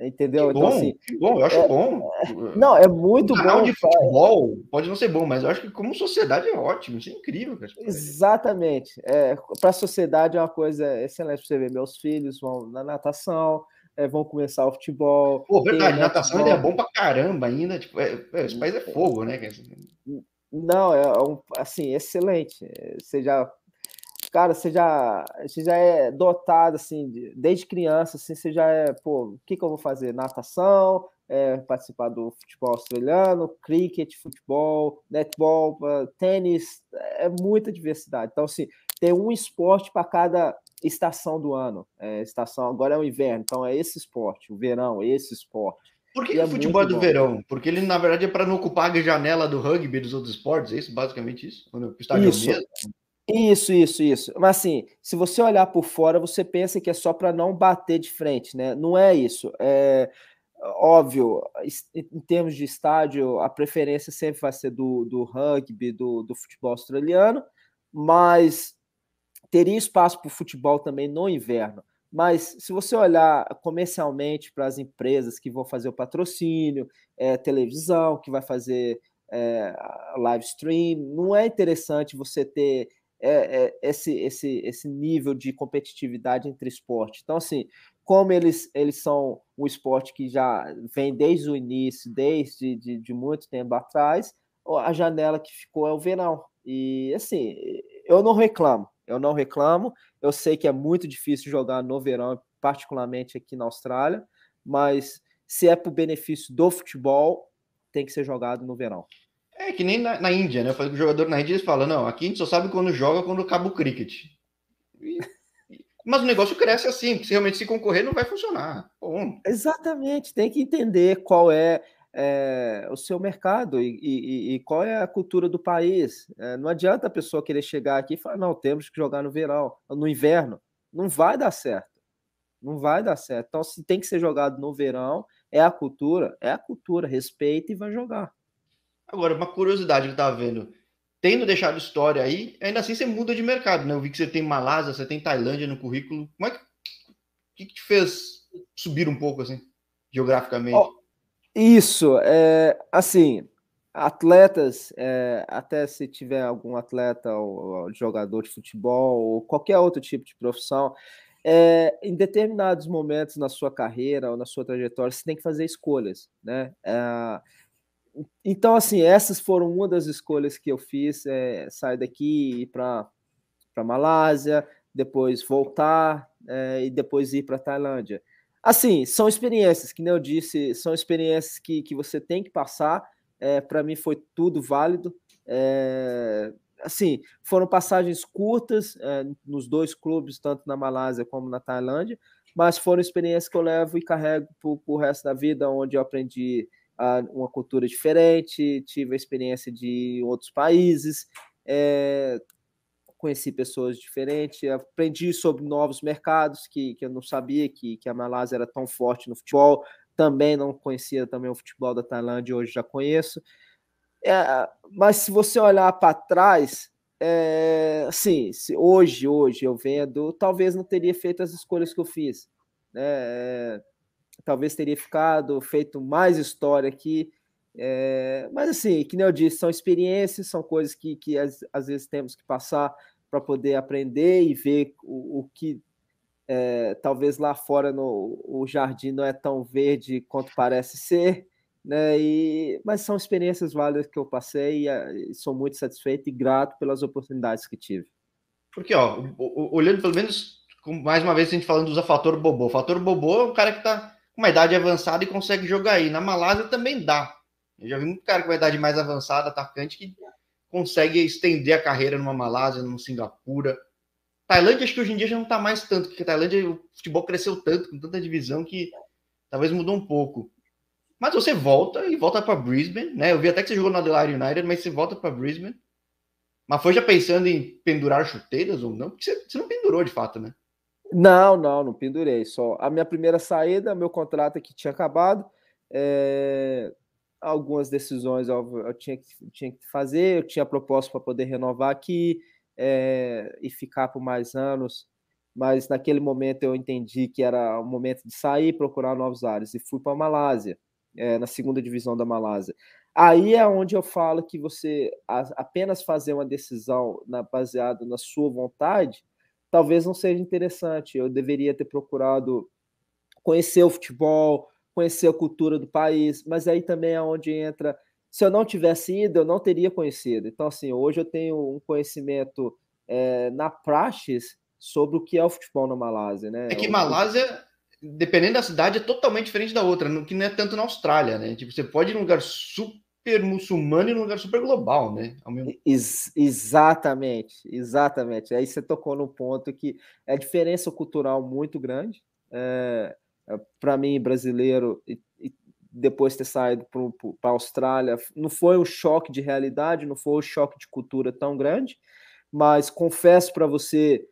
Entendeu? Que então, bom, então, assim, que bom, eu acho é, bom. Não, é muito um bom. de futebol pode não ser bom, mas eu acho que como sociedade é ótimo, isso é incrível. Exatamente. É, Para a sociedade é uma coisa excelente. Você ver, meus filhos vão na natação, é, vão começar o futebol. Pô, verdade, natação é bom pra caramba ainda. Tipo, é, é, esse país é fogo, né? Não, é um, assim, excelente. Você já cara, você já, você já é dotado, assim, desde criança, assim, você já é, pô, o que, que eu vou fazer? Natação, é, participar do futebol australiano, cricket, futebol, netball, tênis, é muita diversidade. Então, assim, tem um esporte para cada estação do ano. É, estação agora é o inverno, então é esse esporte, o verão, esse esporte. Por que, que é o futebol é do bom. verão? Porque ele, na verdade, é para não ocupar a janela do rugby dos outros esportes, é isso, basicamente isso? O estádio isso. mesmo? Isso, isso, isso. Mas assim, se você olhar por fora, você pensa que é só para não bater de frente, né? Não é isso. É óbvio, em termos de estádio, a preferência sempre vai ser do, do rugby, do, do futebol australiano, mas teria espaço para o futebol também no inverno. Mas se você olhar comercialmente para as empresas que vão fazer o patrocínio, é, televisão, que vai fazer é, live stream, não é interessante você ter é, é, esse, esse, esse nível de competitividade entre esporte. Então, assim, como eles, eles são um esporte que já vem desde o início, desde de, de muito tempo atrás, a janela que ficou é o verão. E, assim, eu não reclamo, eu não reclamo. Eu sei que é muito difícil jogar no verão, particularmente aqui na Austrália, mas se é para o benefício do futebol, tem que ser jogado no verão. É que nem na, na Índia, né? Eu falei com o jogador na Índia, eles falam, não, aqui a gente só sabe quando joga, quando acaba o cricket. E, mas o negócio cresce assim, porque se realmente se concorrer não vai funcionar. Bom. Exatamente, tem que entender qual é, é o seu mercado e, e, e, qual é a cultura do país. É, não adianta a pessoa querer chegar aqui e falar, não, temos que jogar no verão, no inverno. Não vai dar certo. Não vai dar certo. Então, se tem que ser jogado no verão, é a cultura, é a cultura, respeita e vai jogar. Agora, uma curiosidade que eu tava vendo. Tendo deixado história aí, ainda assim você muda de mercado, né? Eu vi que você tem Malásia, você tem Tailândia no currículo. Como é que, que, que te fez subir um pouco, assim, geograficamente? Oh, isso, é, assim, atletas, é, até se tiver algum atleta ou, ou, jogador de futebol ou qualquer outro tipo de profissão, é, em determinados momentos na sua carreira ou na sua trajetória, você tem que fazer escolhas, né? É, então, assim, essas foram uma das escolhas que eu fiz: é, sair daqui e ir para Malásia, depois voltar é, e depois ir para Tailândia. Assim, são experiências, que nem eu disse, são experiências que, que você tem que passar. É, para mim foi tudo válido. É, assim, foram passagens curtas é, nos dois clubes, tanto na Malásia como na Tailândia, mas foram experiências que eu levo e carrego para o resto da vida, onde eu aprendi uma cultura diferente, tive a experiência de outros países, é, conheci pessoas diferentes, aprendi sobre novos mercados que, que eu não sabia que, que a Malásia era tão forte no futebol, também não conhecia também o futebol da Tailândia, hoje já conheço. É, mas se você olhar para trás, é, assim, se hoje, hoje eu vendo, talvez não teria feito as escolhas que eu fiz. Né? É, talvez teria ficado, feito mais história aqui. É, mas assim, que nem eu disse, são experiências, são coisas que, que às, às vezes temos que passar para poder aprender e ver o, o que é, talvez lá fora no, o jardim não é tão verde quanto parece ser, né? E, mas são experiências válidas que eu passei e, e sou muito satisfeito e grato pelas oportunidades que tive. Porque, ó, olhando pelo menos, mais uma vez a gente falando do fator Bobô. O fator Bobô é o cara que está uma idade avançada e consegue jogar aí. Na Malásia também dá. Eu já vi muito cara com uma idade mais avançada, atacante, que consegue estender a carreira numa Malásia, numa Singapura. Tailândia, acho que hoje em dia já não está mais tanto, porque a Tailândia, o futebol cresceu tanto, com tanta divisão, que talvez mudou um pouco. Mas você volta e volta para Brisbane, né? Eu vi até que você jogou no Adelaide United, mas você volta para Brisbane. Mas foi já pensando em pendurar chuteiras ou não? Porque você, você não pendurou de fato, né? Não, não, não pendurei. Só a minha primeira saída, meu contrato aqui tinha acabado. É, algumas decisões eu, tinha, que, tinha que fazer, eu tinha proposta para poder renovar aqui é, e ficar por mais anos, mas naquele momento eu entendi que era o momento de sair, procurar novos ares e fui para a Malásia, é, na segunda divisão da Malásia. Aí é onde eu falo que você apenas fazer uma decisão na, baseada na sua vontade talvez não seja interessante. Eu deveria ter procurado conhecer o futebol, conhecer a cultura do país, mas aí também é onde entra. Se eu não tivesse ido, eu não teria conhecido. Então, assim, hoje eu tenho um conhecimento é, na praxis sobre o que é o futebol na Malásia, né? É que Malásia, dependendo da cidade, é totalmente diferente da outra, que não é tanto na Austrália, né? Tipo, você pode ir num lugar super muçulmano e num lugar super global, né? Mesmo... Ex exatamente, exatamente. Aí você tocou no ponto que é diferença cultural muito grande. É para mim, brasileiro, e, e depois ter saído para a Austrália, não foi um choque de realidade, não foi um choque de cultura tão grande, mas confesso para você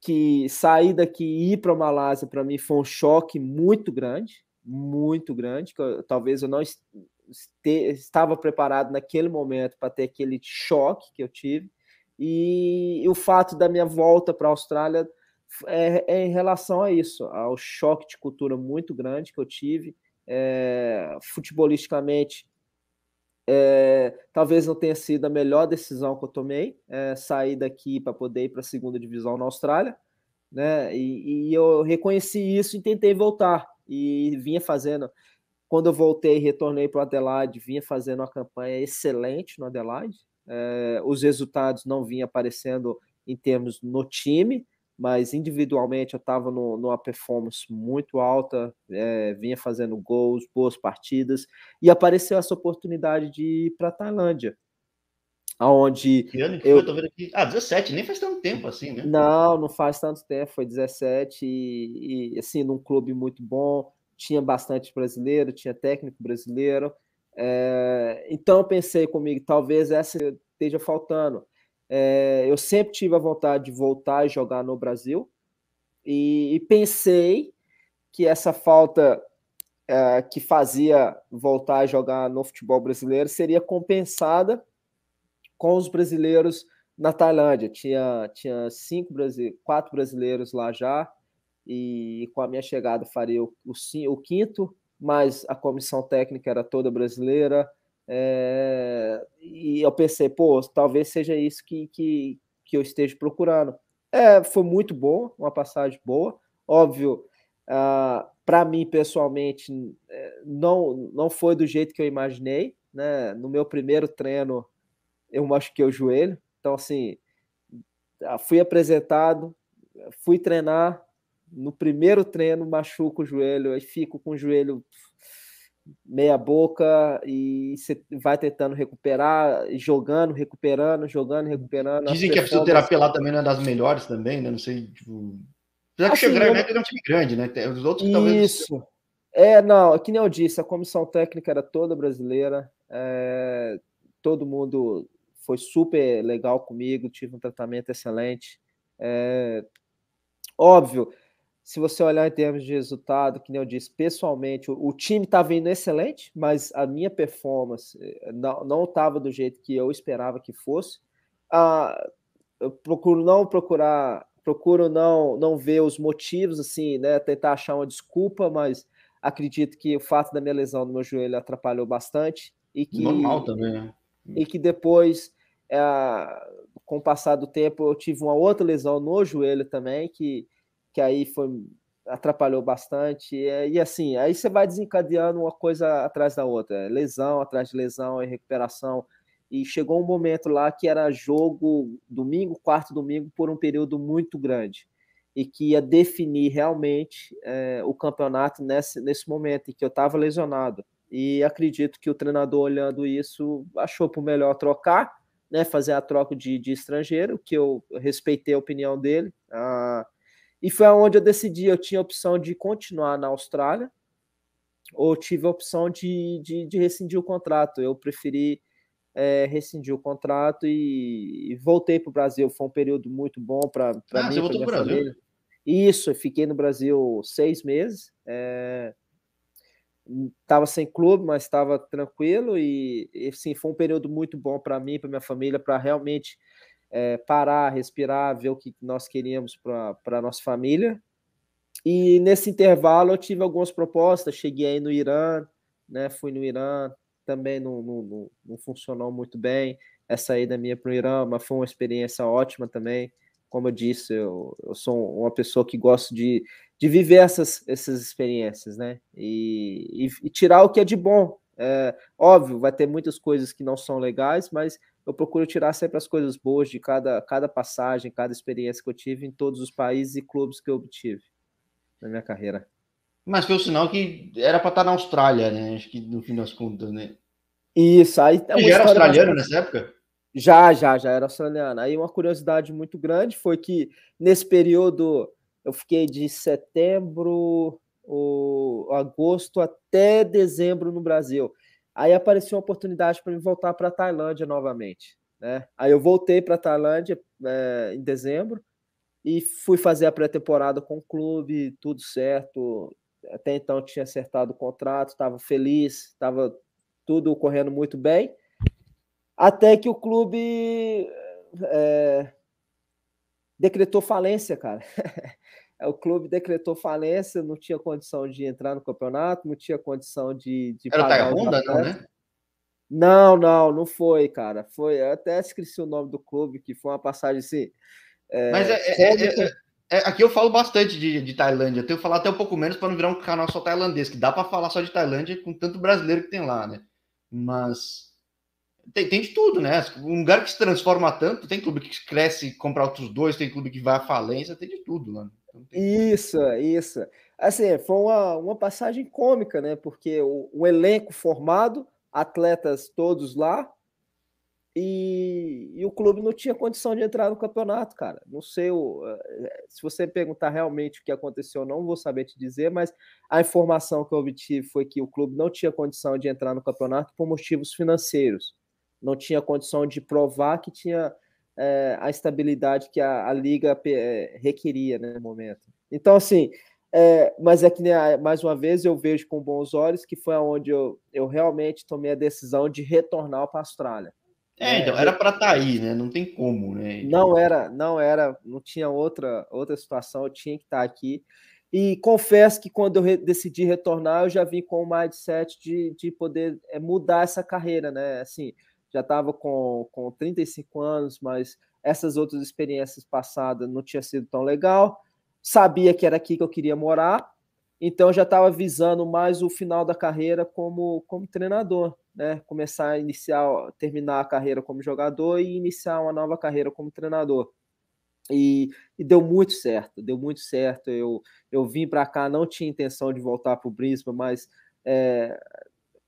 que sair daqui e ir para a Malásia, para mim, foi um choque muito grande, muito grande, que eu, talvez eu não ter, estava preparado naquele momento para ter aquele choque que eu tive. E, e o fato da minha volta para a Austrália é, é, em relação a isso, ao choque de cultura muito grande que eu tive. É, futebolisticamente, é, talvez não tenha sido a melhor decisão que eu tomei, é, sair daqui para poder ir para a segunda divisão na Austrália, né? E, e, eu reconheci isso e tentei voltar e vinha fazendo. Quando eu voltei, retornei para o Adelaide, vinha fazendo uma campanha excelente no Adelaide. É, os resultados não vinham aparecendo em termos no time, mas individualmente eu estava numa performance muito alta, é, vinha fazendo gols, boas partidas, e apareceu essa oportunidade de ir para a Tailândia. Aonde que ano que eu... foi? Eu vendo aqui. Ah, 17, nem faz tanto tempo assim, né? Não, não faz tanto tempo, foi 17 e, e assim, num clube muito bom, tinha bastante brasileiro, tinha técnico brasileiro. É, então eu pensei comigo, talvez essa esteja faltando. É, eu sempre tive a vontade de voltar e jogar no Brasil e, e pensei que essa falta é, que fazia voltar a jogar no futebol brasileiro seria compensada com os brasileiros na Tailândia. Tinha, tinha cinco quatro brasileiros lá já, e com a minha chegada faria o, o, o quinto, mas a comissão técnica era toda brasileira. É, e eu pensei, pô, talvez seja isso que, que, que eu esteja procurando. É, foi muito bom, uma passagem boa. Óbvio, ah, para mim pessoalmente, é, não, não foi do jeito que eu imaginei. Né? No meu primeiro treino, eu machuquei o joelho. Então, assim, fui apresentado, fui treinar, no primeiro treino machuco o joelho, aí fico com o joelho meia boca e você vai tentando recuperar, jogando, recuperando, jogando, recuperando. Dizem que a fisioterapia lá também não é das melhores também, né? Não sei, tipo... Já que assim, o Grêmio é um time grande, né? Os outros talvez... Isso. É, não, é que nem eu disse, a comissão técnica era toda brasileira, é, todo mundo foi super legal comigo, tive um tratamento excelente. É, óbvio, se você olhar em termos de resultado, que nem eu disse, pessoalmente, o, o time estava indo excelente, mas a minha performance eh, não estava do jeito que eu esperava que fosse. Ah, eu procuro não procurar, procuro não, não ver os motivos, assim, né? Tentar achar uma desculpa, mas acredito que o fato da minha lesão no meu joelho atrapalhou bastante. E que, Normal também, né? E que depois, é, com o passar do tempo, eu tive uma outra lesão no joelho também, que que aí foi atrapalhou bastante. E, e, assim, aí você vai desencadeando uma coisa atrás da outra, lesão atrás de lesão e recuperação. E chegou um momento lá que era jogo domingo, quarto domingo, por um período muito grande. E que ia definir realmente é, o campeonato nesse, nesse momento em que eu estava lesionado. E acredito que o treinador, olhando isso, achou por melhor trocar, né, fazer a troca de, de estrangeiro, que eu respeitei a opinião dele. Ah, e foi onde eu decidi, eu tinha a opção de continuar na Austrália ou tive a opção de, de, de rescindir o contrato. Eu preferi é, rescindir o contrato e, e voltei para o Brasil. Foi um período muito bom para ah, mim, para minha família. Isso, eu fiquei no Brasil seis meses. Estava é, sem clube, mas estava tranquilo e, e sim, foi um período muito bom para mim, para minha família, para realmente é, parar, respirar, ver o que nós queríamos para a nossa família. E nesse intervalo eu tive algumas propostas, cheguei aí no Irã, né? Fui no Irã, também não, não, não funcionou muito bem essa ida minha para o Irã, mas foi uma experiência ótima também. Como eu disse, eu, eu sou uma pessoa que gosto de, de viver essas, essas experiências, né? E, e, e tirar o que é de bom. É, óbvio, vai ter muitas coisas que não são legais, mas eu procuro tirar sempre as coisas boas de cada, cada passagem, cada experiência que eu tive em todos os países e clubes que eu obtive na minha carreira. Mas foi o sinal que era para estar na Austrália, né? Acho que no fim das contas, né? Isso, aí. É já era australiano mais... nessa época? Já, já, já era australiano. Aí uma curiosidade muito grande foi que nesse período eu fiquei de setembro, o, agosto até dezembro no Brasil. Aí apareceu uma oportunidade para me voltar para a Tailândia novamente. Né? Aí eu voltei para a Tailândia é, em dezembro e fui fazer a pré-temporada com o clube, tudo certo. Até então tinha acertado o contrato, estava feliz, estava tudo correndo muito bem. Até que o clube é, decretou falência, cara. o clube decretou falência, não tinha condição de entrar no campeonato, não tinha condição de, de Era pagar o Honda, não, né? Não, não, não foi, cara. Foi, eu até esqueci o nome do clube, que foi uma passagem assim. É, Mas é, é, é, é, aqui eu falo bastante de, de Tailândia. Eu tenho que falar até um pouco menos para não virar um canal só tailandês, que dá para falar só de Tailândia com tanto brasileiro que tem lá, né? Mas tem, tem de tudo, né? Um lugar que se transforma tanto, tem clube que cresce, compra outros dois, tem clube que vai à falência, tem de tudo lá. Né? Isso, isso. Assim, foi uma, uma passagem cômica, né? Porque o, o elenco formado, atletas todos lá, e, e, o clube não tinha condição de entrar no campeonato, cara. Não sei o, eh, se você perguntar realmente o que aconteceu, não vou saber te dizer, mas a informação que eu obtive foi que o clube não tinha condição de entrar no campeonato por motivos financeiros. Não tinha condição de provar que tinha é, a estabilidade que a, a liga é, requeria né, no momento. Então, assim, é, mas é que mais uma vez eu vejo com bons olhos que foi onde eu, eu realmente tomei a decisão de retornar para a Austrália. É, então era para estar tá aí, né? Não tem como, né? Não era, não era, não tinha outra outra situação, eu tinha que estar tá aqui. E confesso que quando eu re decidi retornar, eu já vim com o mindset de, de poder é, mudar essa carreira, né? Assim, já estava com, com 35 anos, mas essas outras experiências passadas não tinha sido tão legal. Sabia que era aqui que eu queria morar, então já estava visando mais o final da carreira como, como treinador, né? Começar a iniciar, terminar a carreira como jogador e iniciar uma nova carreira como treinador. E, e deu muito certo, deu muito certo. Eu, eu vim para cá, não tinha intenção de voltar para o Brisbane, mas é,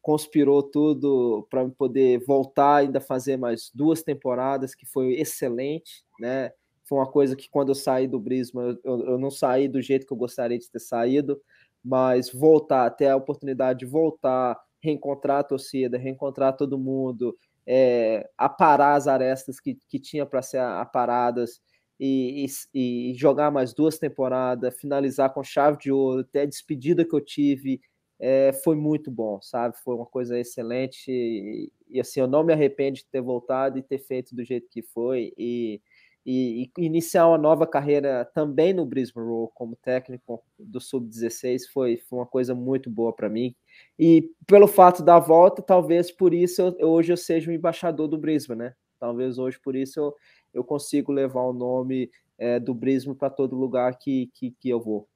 conspirou tudo para poder voltar, ainda fazer mais duas temporadas, que foi excelente, né? Foi uma coisa que quando eu saí do Brisbane, eu, eu não saí do jeito que eu gostaria de ter saído, mas voltar, ter a oportunidade de voltar, reencontrar a torcida, reencontrar todo mundo, é, aparar as arestas que, que tinha para ser aparadas e, e, e, jogar mais duas temporadas, finalizar com chave de ouro, até a despedida que eu tive é, foi muito bom, sabe? Foi uma coisa excelente e, e, assim, eu não me arrependo de ter voltado e ter feito do jeito que foi e, e, e iniciar uma nova carreira também no Brisbane Roar como técnico do Sub-16 foi, foi uma coisa muito boa para mim e pelo fato da volta, talvez por isso eu, hoje eu seja o embaixador do Brisbane, né? Talvez hoje por isso eu, eu consigo levar o nome é, do Brisbane para todo lugar que, que, que eu vou.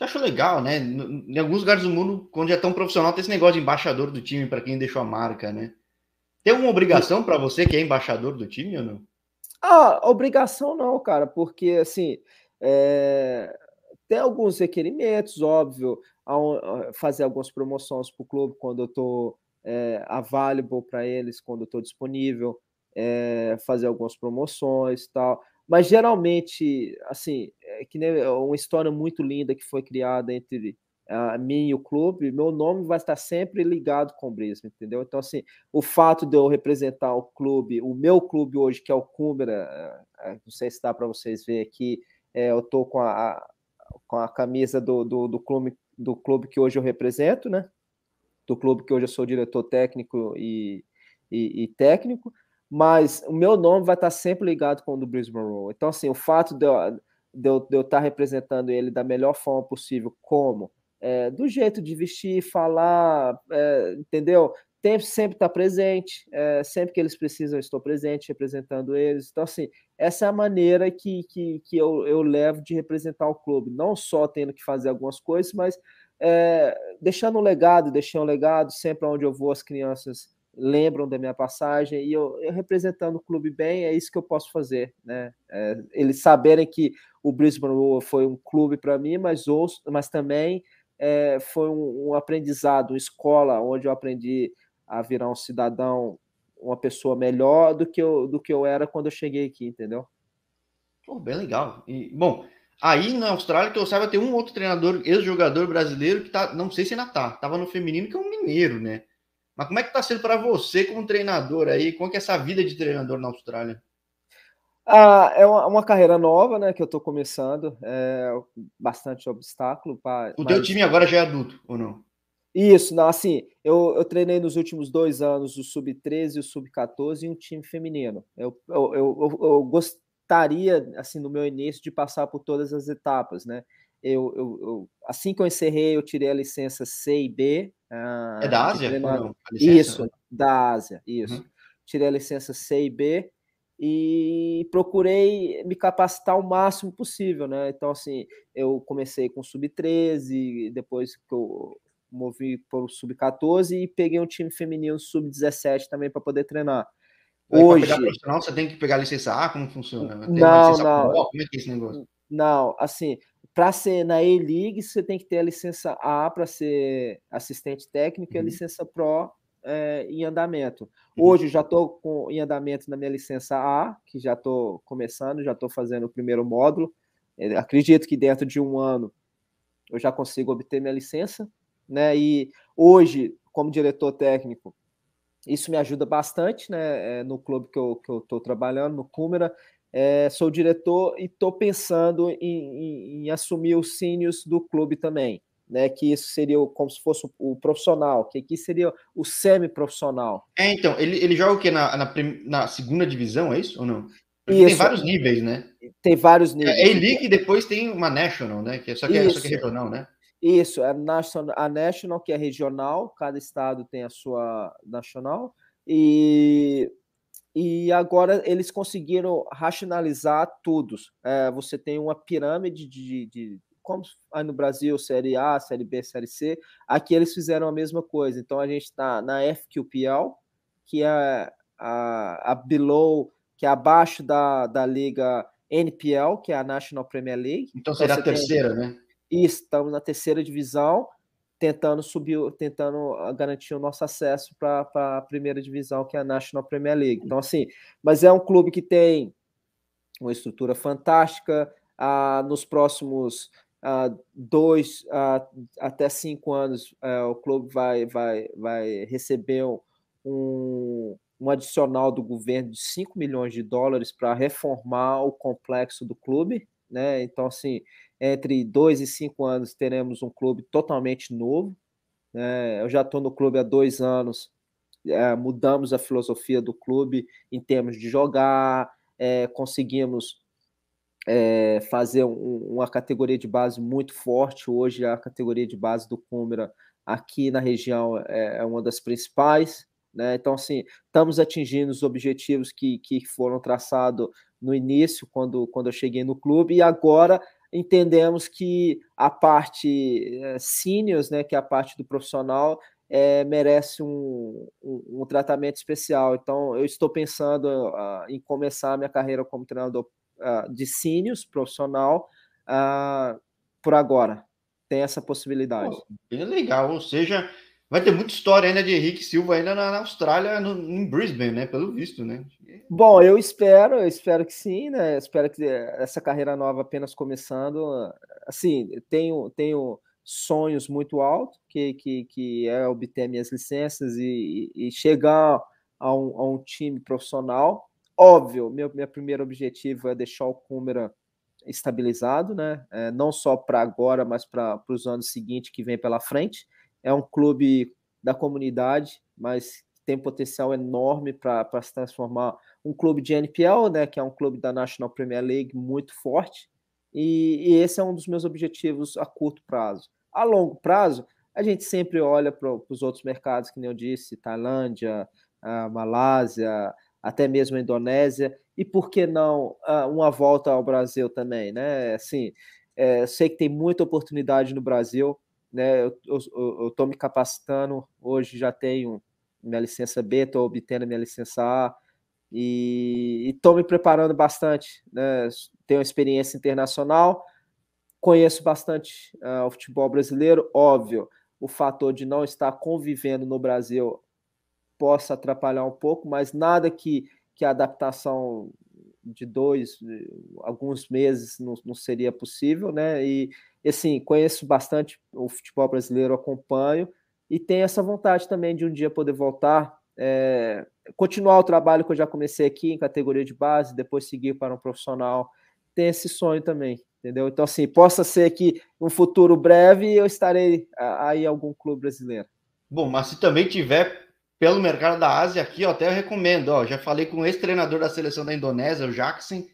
Eu acho legal, né? Em alguns lugares do mundo, onde é tão profissional, tem esse negócio de embaixador do time para quem deixou a marca, né? Tem alguma obrigação para você que é embaixador do time ou não? Ah, obrigação não, cara, porque assim é... tem alguns requerimentos, óbvio, fazer algumas promoções para o clube quando eu estou é, available para eles, quando eu estou disponível, é, fazer algumas promoções tal. Mas geralmente, assim, é que nem é uma história muito linda que foi criada entre a mim e o clube, meu nome vai estar sempre ligado com o Brisbane, entendeu? Então, assim, o fato de eu representar o clube, o meu clube hoje, que é o Cumbra, é, não sei se dá para vocês verem aqui, é, eu tô com a, com a camisa do, do, do, clube, do clube que hoje eu represento, né? Do clube que hoje eu sou diretor técnico e, e, e técnico, mas o meu nome vai estar sempre ligado com o do Brisbane. Então, assim, o fato de eu, de eu, estar representando ele da melhor forma possível, como é, do jeito de vestir, falar, é, entendeu? Tem, sempre estar presente, é, sempre que eles precisam, eu estou presente, representando eles. Então, assim, essa é a maneira que, que, que eu, eu levo de representar o clube, não só tendo que fazer algumas coisas, mas é, deixando um legado, deixando um legado, sempre onde eu vou, as crianças lembram da minha passagem e eu, eu, representando o clube bem, é isso que eu posso fazer, né? É, eles saberem que o Brisbane Roar foi um clube para mim, mas, ouço, mas também é, foi um, um, aprendizado, uma escola onde eu aprendi a virar um cidadão, uma pessoa melhor do que eu, do que eu era quando eu cheguei aqui, entendeu? Pô, bem legal. E, bom, aí na Austrália, que eu saiba, tem um outro treinador, ex-jogador brasileiro, que tá, não sei se ainda tá, tava no feminino, que é um mineiro, né? Mas como é que está sendo para você como treinador aí? Como é que é essa vida de treinador na Austrália? Ah, é uma, uma, carreira nova, né, que eu estou começando. É bastante obstáculo. Pra, o mas... teu time agora já é adulto, ou não? Isso, não, assim, eu, eu treinei nos últimos dois anos o Sub-13 e o Sub-14 e um time feminino. Eu, eu, eu, eu, gostaria, assim, no meu início, de passar por todas as etapas, né? Eu, eu, eu assim que eu encerrei, eu tirei a licença C e B, ah, é da Ásia? Isso, da Ásia, isso. Uhum. Tirei a licença C e B e procurei me capacitar o máximo possível, né? Então, assim, eu comecei com sub-13, depois que eu movi para o sub-14 e peguei um time feminino sub-17 também para poder treinar. Hoje, para pegar profissional, você tem que pegar a licença A? Como funciona? Tem não, não. Como é que é esse negócio? Não, assim, para ser na E-League, você tem que ter a licença A para ser assistente técnico uhum. e a uhum. licença Pro é, em andamento. Uhum. Hoje já estou em andamento na minha licença A, que já estou começando, já estou fazendo o primeiro módulo. É, acredito que dentro de um ano eu já consigo obter minha licença. Né? E hoje, como diretor técnico, isso me ajuda bastante né? É, no clube que eu estou trabalhando, no Cúmera é, sou diretor e estou pensando em, em, em, assumir os sínios do clube também, né? Que isso seria como se fosse o, profissional, que aqui seria o semi-profissional. É, então, ele, ele joga o quê? Na, na, na, segunda divisão, é isso ou não? Isso. Tem vários níveis, né? Tem vários níveis. É, A-League e depois tem uma National, né? Que é só que, é, só que é regional, né? Isso, é a National, a National, que é regional, cada estado tem a sua nacional, e e agora eles conseguiram racionalizar tudo. É, você tem uma pirâmide de, de, como aí no Brasil, Série A, Série B, Série C, aqui eles fizeram a mesma coisa. Então a gente está na FQPL, que é a, a below, que é abaixo da, da liga NPL, que é a National Premier League. Então seria então, a terceira, tem... né? Isso, estamos na terceira divisão tentando subir, tentando ah, garantir o nosso acesso para a primeira divisão, que é a National Premier League. Então, assim, mas é um clube que tem uma estrutura fantástica. Ah, nos próximos ah, dois ah, até cinco anos, ah, o clube vai, vai, vai receber um, um adicional do governo de 5 milhões de dólares para reformar o complexo do clube. Né? Então, assim, entre dois e cinco anos teremos um clube totalmente novo. Né? Eu já estou no clube há dois anos, é, mudamos a filosofia do clube em termos de jogar, é, conseguimos é, fazer um, uma categoria de base muito forte. Hoje, a categoria de base do Cúmera aqui na região é, é uma das principais. Né? Então, assim, estamos atingindo os objetivos que, que foram traçados no início, quando, quando eu cheguei no clube, e agora entendemos que a parte é, seniors, né, que é a parte do profissional, é, merece um, um, um, tratamento especial. Então, eu estou pensando uh, em começar a minha carreira como treinador uh, de seniors, profissional, uh, por agora. Tem essa possibilidade. Pô, legal, ou seja, Vai ter muita história ainda de Henrique Silva ainda na, na Austrália, no, em Brisbane, né? Pelo visto, né? Bom, eu espero, eu espero que sim, né? Eu espero que essa carreira nova apenas começando. Assim, tenho, tenho sonhos muito altos, que, que, que é obter minhas licenças e, e chegar a um, a um time profissional. Óbvio, meu, meu primeiro objetivo é deixar o Cúmera estabilizado, né? É, não só para agora, mas para os anos seguintes que vem pela frente. É um clube da comunidade, mas tem potencial enorme para se transformar um clube de NPL, né? Que é um clube da National Premier League muito forte. E, e esse é um dos meus objetivos a curto prazo. A longo prazo, a gente sempre olha para os outros mercados, que nem eu disse, Tailândia, Malásia, até mesmo Indonésia, e por que não uma volta ao Brasil também, né? Assim, é, sei que tem muita oportunidade no Brasil, né? Eu estou me capacitando, hoje já tenho minha licença B, estou obtendo minha licença A, e estou me preparando bastante, né? Tenho experiência internacional, conheço bastante uh, o futebol brasileiro, óbvio, o fator de não estar convivendo no Brasil possa atrapalhar um pouco, mas nada que, que a adaptação de dois, alguns meses não, não seria possível, né? E assim, conheço bastante o futebol brasileiro, acompanho e tenho essa vontade também de um dia poder voltar, é, continuar o trabalho que eu já comecei aqui em categoria de base, depois seguir para um profissional. Tem esse sonho também, entendeu? Então, assim, possa ser que um futuro breve eu estarei aí em algum clube brasileiro. Bom, mas se também tiver pelo mercado da Ásia aqui, ó, até eu recomendo, ó, já falei com o ex-treinador da seleção da Indonésia, o Jackson,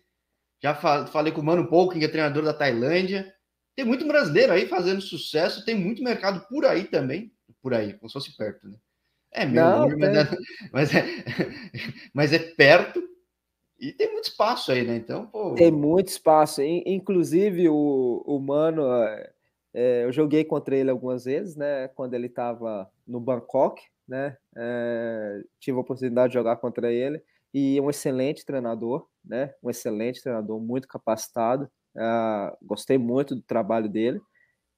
já falei com o Mano Pouco, que é treinador da Tailândia. Tem muito brasileiro aí fazendo sucesso, tem muito mercado por aí também, por aí, como se fosse perto, né? É meu, Não, mas, é, mas, é, mas é perto e tem muito espaço aí, né? Então, pô... Tem muito espaço. Inclusive, o, o Mano, é, eu joguei contra ele algumas vezes, né? Quando ele estava no Bangkok, né? É, tive a oportunidade de jogar contra ele e um excelente treinador, né? Um excelente treinador, muito capacitado. Uh, gostei muito do trabalho dele.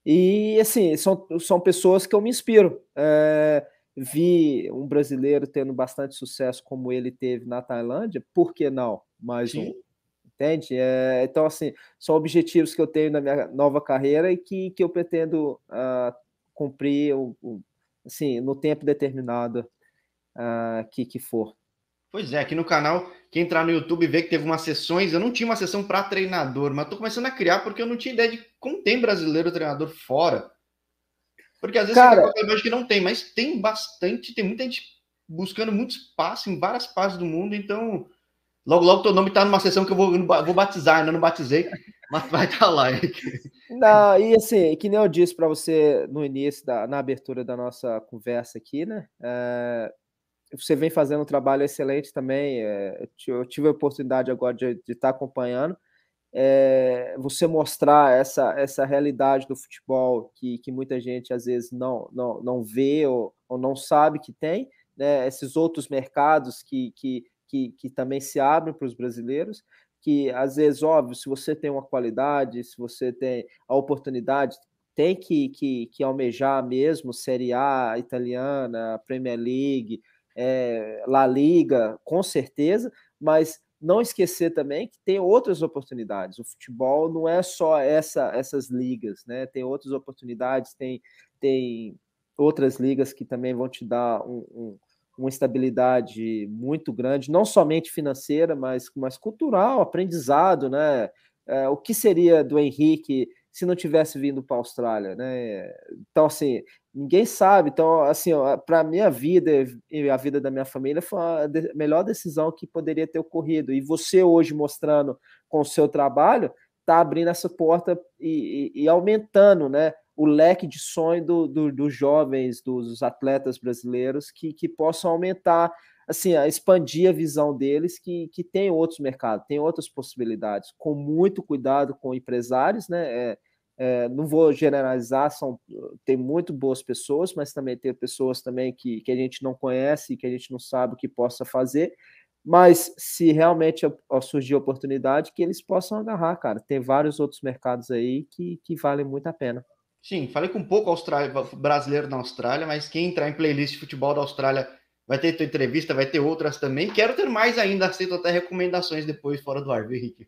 E assim, são, são pessoas que eu me inspiro. É, vi um brasileiro tendo bastante sucesso como ele teve na Tailândia, por que não? Mais Sim. um. Entende? É, então, assim, são objetivos que eu tenho na minha nova carreira e que, que eu pretendo uh, cumprir o, o assim, no tempo determinado uh, que, que for. Pois é, aqui no canal, quem entrar no YouTube vê que teve umas sessões, eu não tinha uma sessão para treinador, mas estou começando a criar porque eu não tinha ideia de como tem brasileiro treinador fora. Porque às vezes Cara, eu acho que não tem, mas tem bastante, tem muita gente buscando muito espaço em várias partes do mundo, então logo logo teu nome está numa sessão que eu vou, vou batizar, ainda não batizei, mas vai estar tá lá. Não, e assim, que nem eu disse para você no início, da, na abertura da nossa conversa aqui, né? É, você vem fazendo um trabalho excelente também. É, eu tive a oportunidade agora de, estar tá acompanhando. É, você mostrar essa, essa realidade do futebol que, que muita gente às vezes não, não, não vê ou, ou não sabe que tem, né? esses outros mercados que, que, que, que também se abrem para os brasileiros que às vezes, óbvio, se você tem uma qualidade, se você tem a oportunidade, tem que, que, que almejar mesmo Série A italiana, Premier League, é, La Liga, com certeza, mas não esquecer também que tem outras oportunidades. O futebol não é só essa, essas ligas, né? Tem outras oportunidades, tem, tem outras ligas que também vão te dar um, um uma estabilidade muito grande, não somente financeira, mas, mas cultural, aprendizado, né? É, o que seria do Henrique se não tivesse vindo para a Austrália, né? Então, assim, ninguém sabe. Então, assim, para a minha vida e a vida da minha família foi a melhor decisão que poderia ter ocorrido. E você hoje mostrando com o seu trabalho, está abrindo essa porta e, e, e aumentando, né? o leque de sonho do, do, dos jovens, dos atletas brasileiros, que, que possam aumentar, assim, expandir a visão deles, que, que tem outros mercados, tem outras possibilidades, com muito cuidado com empresários, né? É, é, não vou generalizar, são, tem muito boas pessoas, mas também tem pessoas também que, que a gente não conhece, que a gente não sabe o que possa fazer, mas se realmente surgir oportunidade, que eles possam agarrar, cara. Tem vários outros mercados aí que, que valem muito a pena. Sim, falei com pouco Austrália, brasileiro na Austrália, mas quem entrar em playlist de futebol da Austrália vai ter tua entrevista, vai ter outras também. Quero ter mais ainda, aceito até recomendações depois fora do ar, viu, Henrique?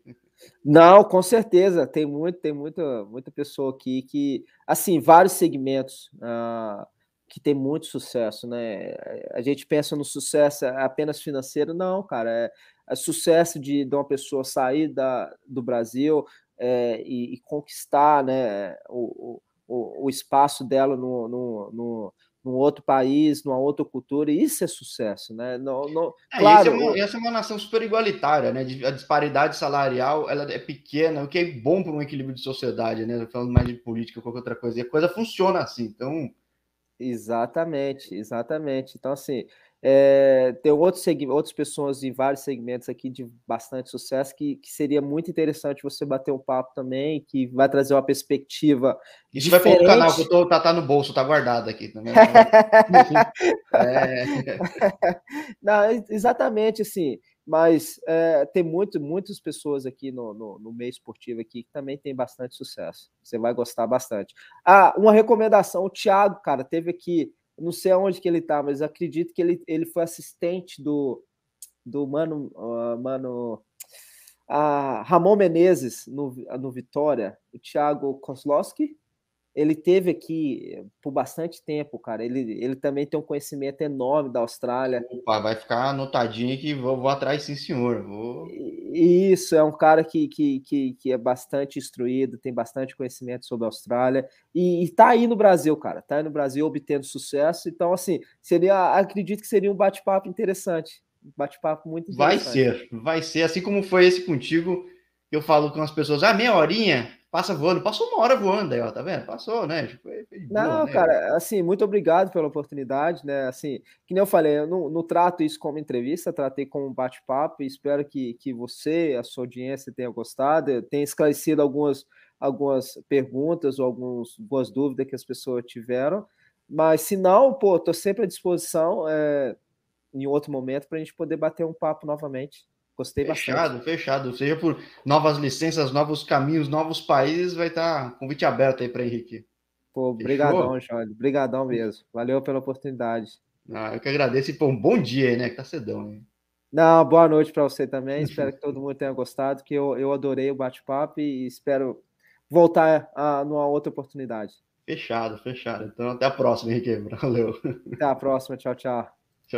Não, com certeza. Tem muito, tem muita, muita pessoa aqui que, assim, vários segmentos uh, que tem muito sucesso, né? A gente pensa no sucesso apenas financeiro, não, cara. É, é sucesso de, de uma pessoa sair da, do Brasil, é, e, e, conquistar né, o, o, o espaço dela no, no, no, num outro país, numa outra cultura, e isso é sucesso, né? No, no, é, claro, essa é, uma, essa é uma nação super igualitária, né? A disparidade salarial ela é pequena, o que é bom para um equilíbrio de sociedade, né? Falando mais de política, qualquer outra coisa, e a coisa funciona assim, então. Exatamente, exatamente. Então, assim, é, tem outros, outras pessoas em vários segmentos aqui de bastante sucesso que, que, seria muito interessante você bater um papo também, que vai trazer uma perspectiva. Isso diferente. vai para o canal que eu tô, tá, tá no bolso, tá guardado aqui também. é. Não, exatamente assim. Mas é, tem muito, muitas pessoas aqui no, no, no, meio esportivo aqui que também tem bastante sucesso. Você vai gostar bastante. Ah, uma recomendação: o Thiago, cara, teve aqui não sei aonde que ele tá, mas acredito que ele, ele foi assistente do, do Mano, uh, Mano uh, Ramon Menezes no, no Vitória, o Thiago Kozlowski, ele teve aqui por bastante tempo, cara. Ele, ele também tem um conhecimento enorme da Austrália. Opa, vai ficar anotadinho aqui, vou, vou atrás, sim, senhor. Vou... Isso, é um cara que, que, que, que, é bastante instruído, tem bastante conhecimento sobre a Austrália e, e tá aí no Brasil, cara. Tá aí no Brasil obtendo sucesso. Então, assim, seria, acredito que seria um bate-papo interessante. Um bate-papo muito interessante. Vai ser, vai ser. Assim como foi esse contigo, eu falo com as pessoas, ah, meia horinha, passa voando, passou uma hora voando aí, ó, tá vendo? Passou, né? Tipo, não, né? cara, assim, muito obrigado pela oportunidade, né? Assim, que nem eu falei, eu não, não trato isso como entrevista, tratei como um bate-papo e espero que, que você, a sua audiência, tenha gostado, tenha esclarecido algumas, algumas perguntas ou alguns, algumas dúvidas que as pessoas tiveram. Mas se não, pô, tô sempre à disposição é, em outro momento para a gente poder bater um papo novamente. Gostei fechado, bastante. Fechado, fechado. Seja por novas licenças, novos caminhos, novos países, vai estar tá convite aberto aí para Henrique. Pô, brigadão, Jorge. Brigadão mesmo. Valeu pela oportunidade. Ah, eu que agradeço e pô, um bom dia aí, né? Que tá cedão, hein? Não, boa noite para você também. espero que todo mundo tenha gostado, que eu, eu adorei o bate-papo e espero voltar a, numa outra oportunidade. Fechado, fechado. Então até a próxima, Henrique. Valeu. Até a próxima. Tchau, tchau.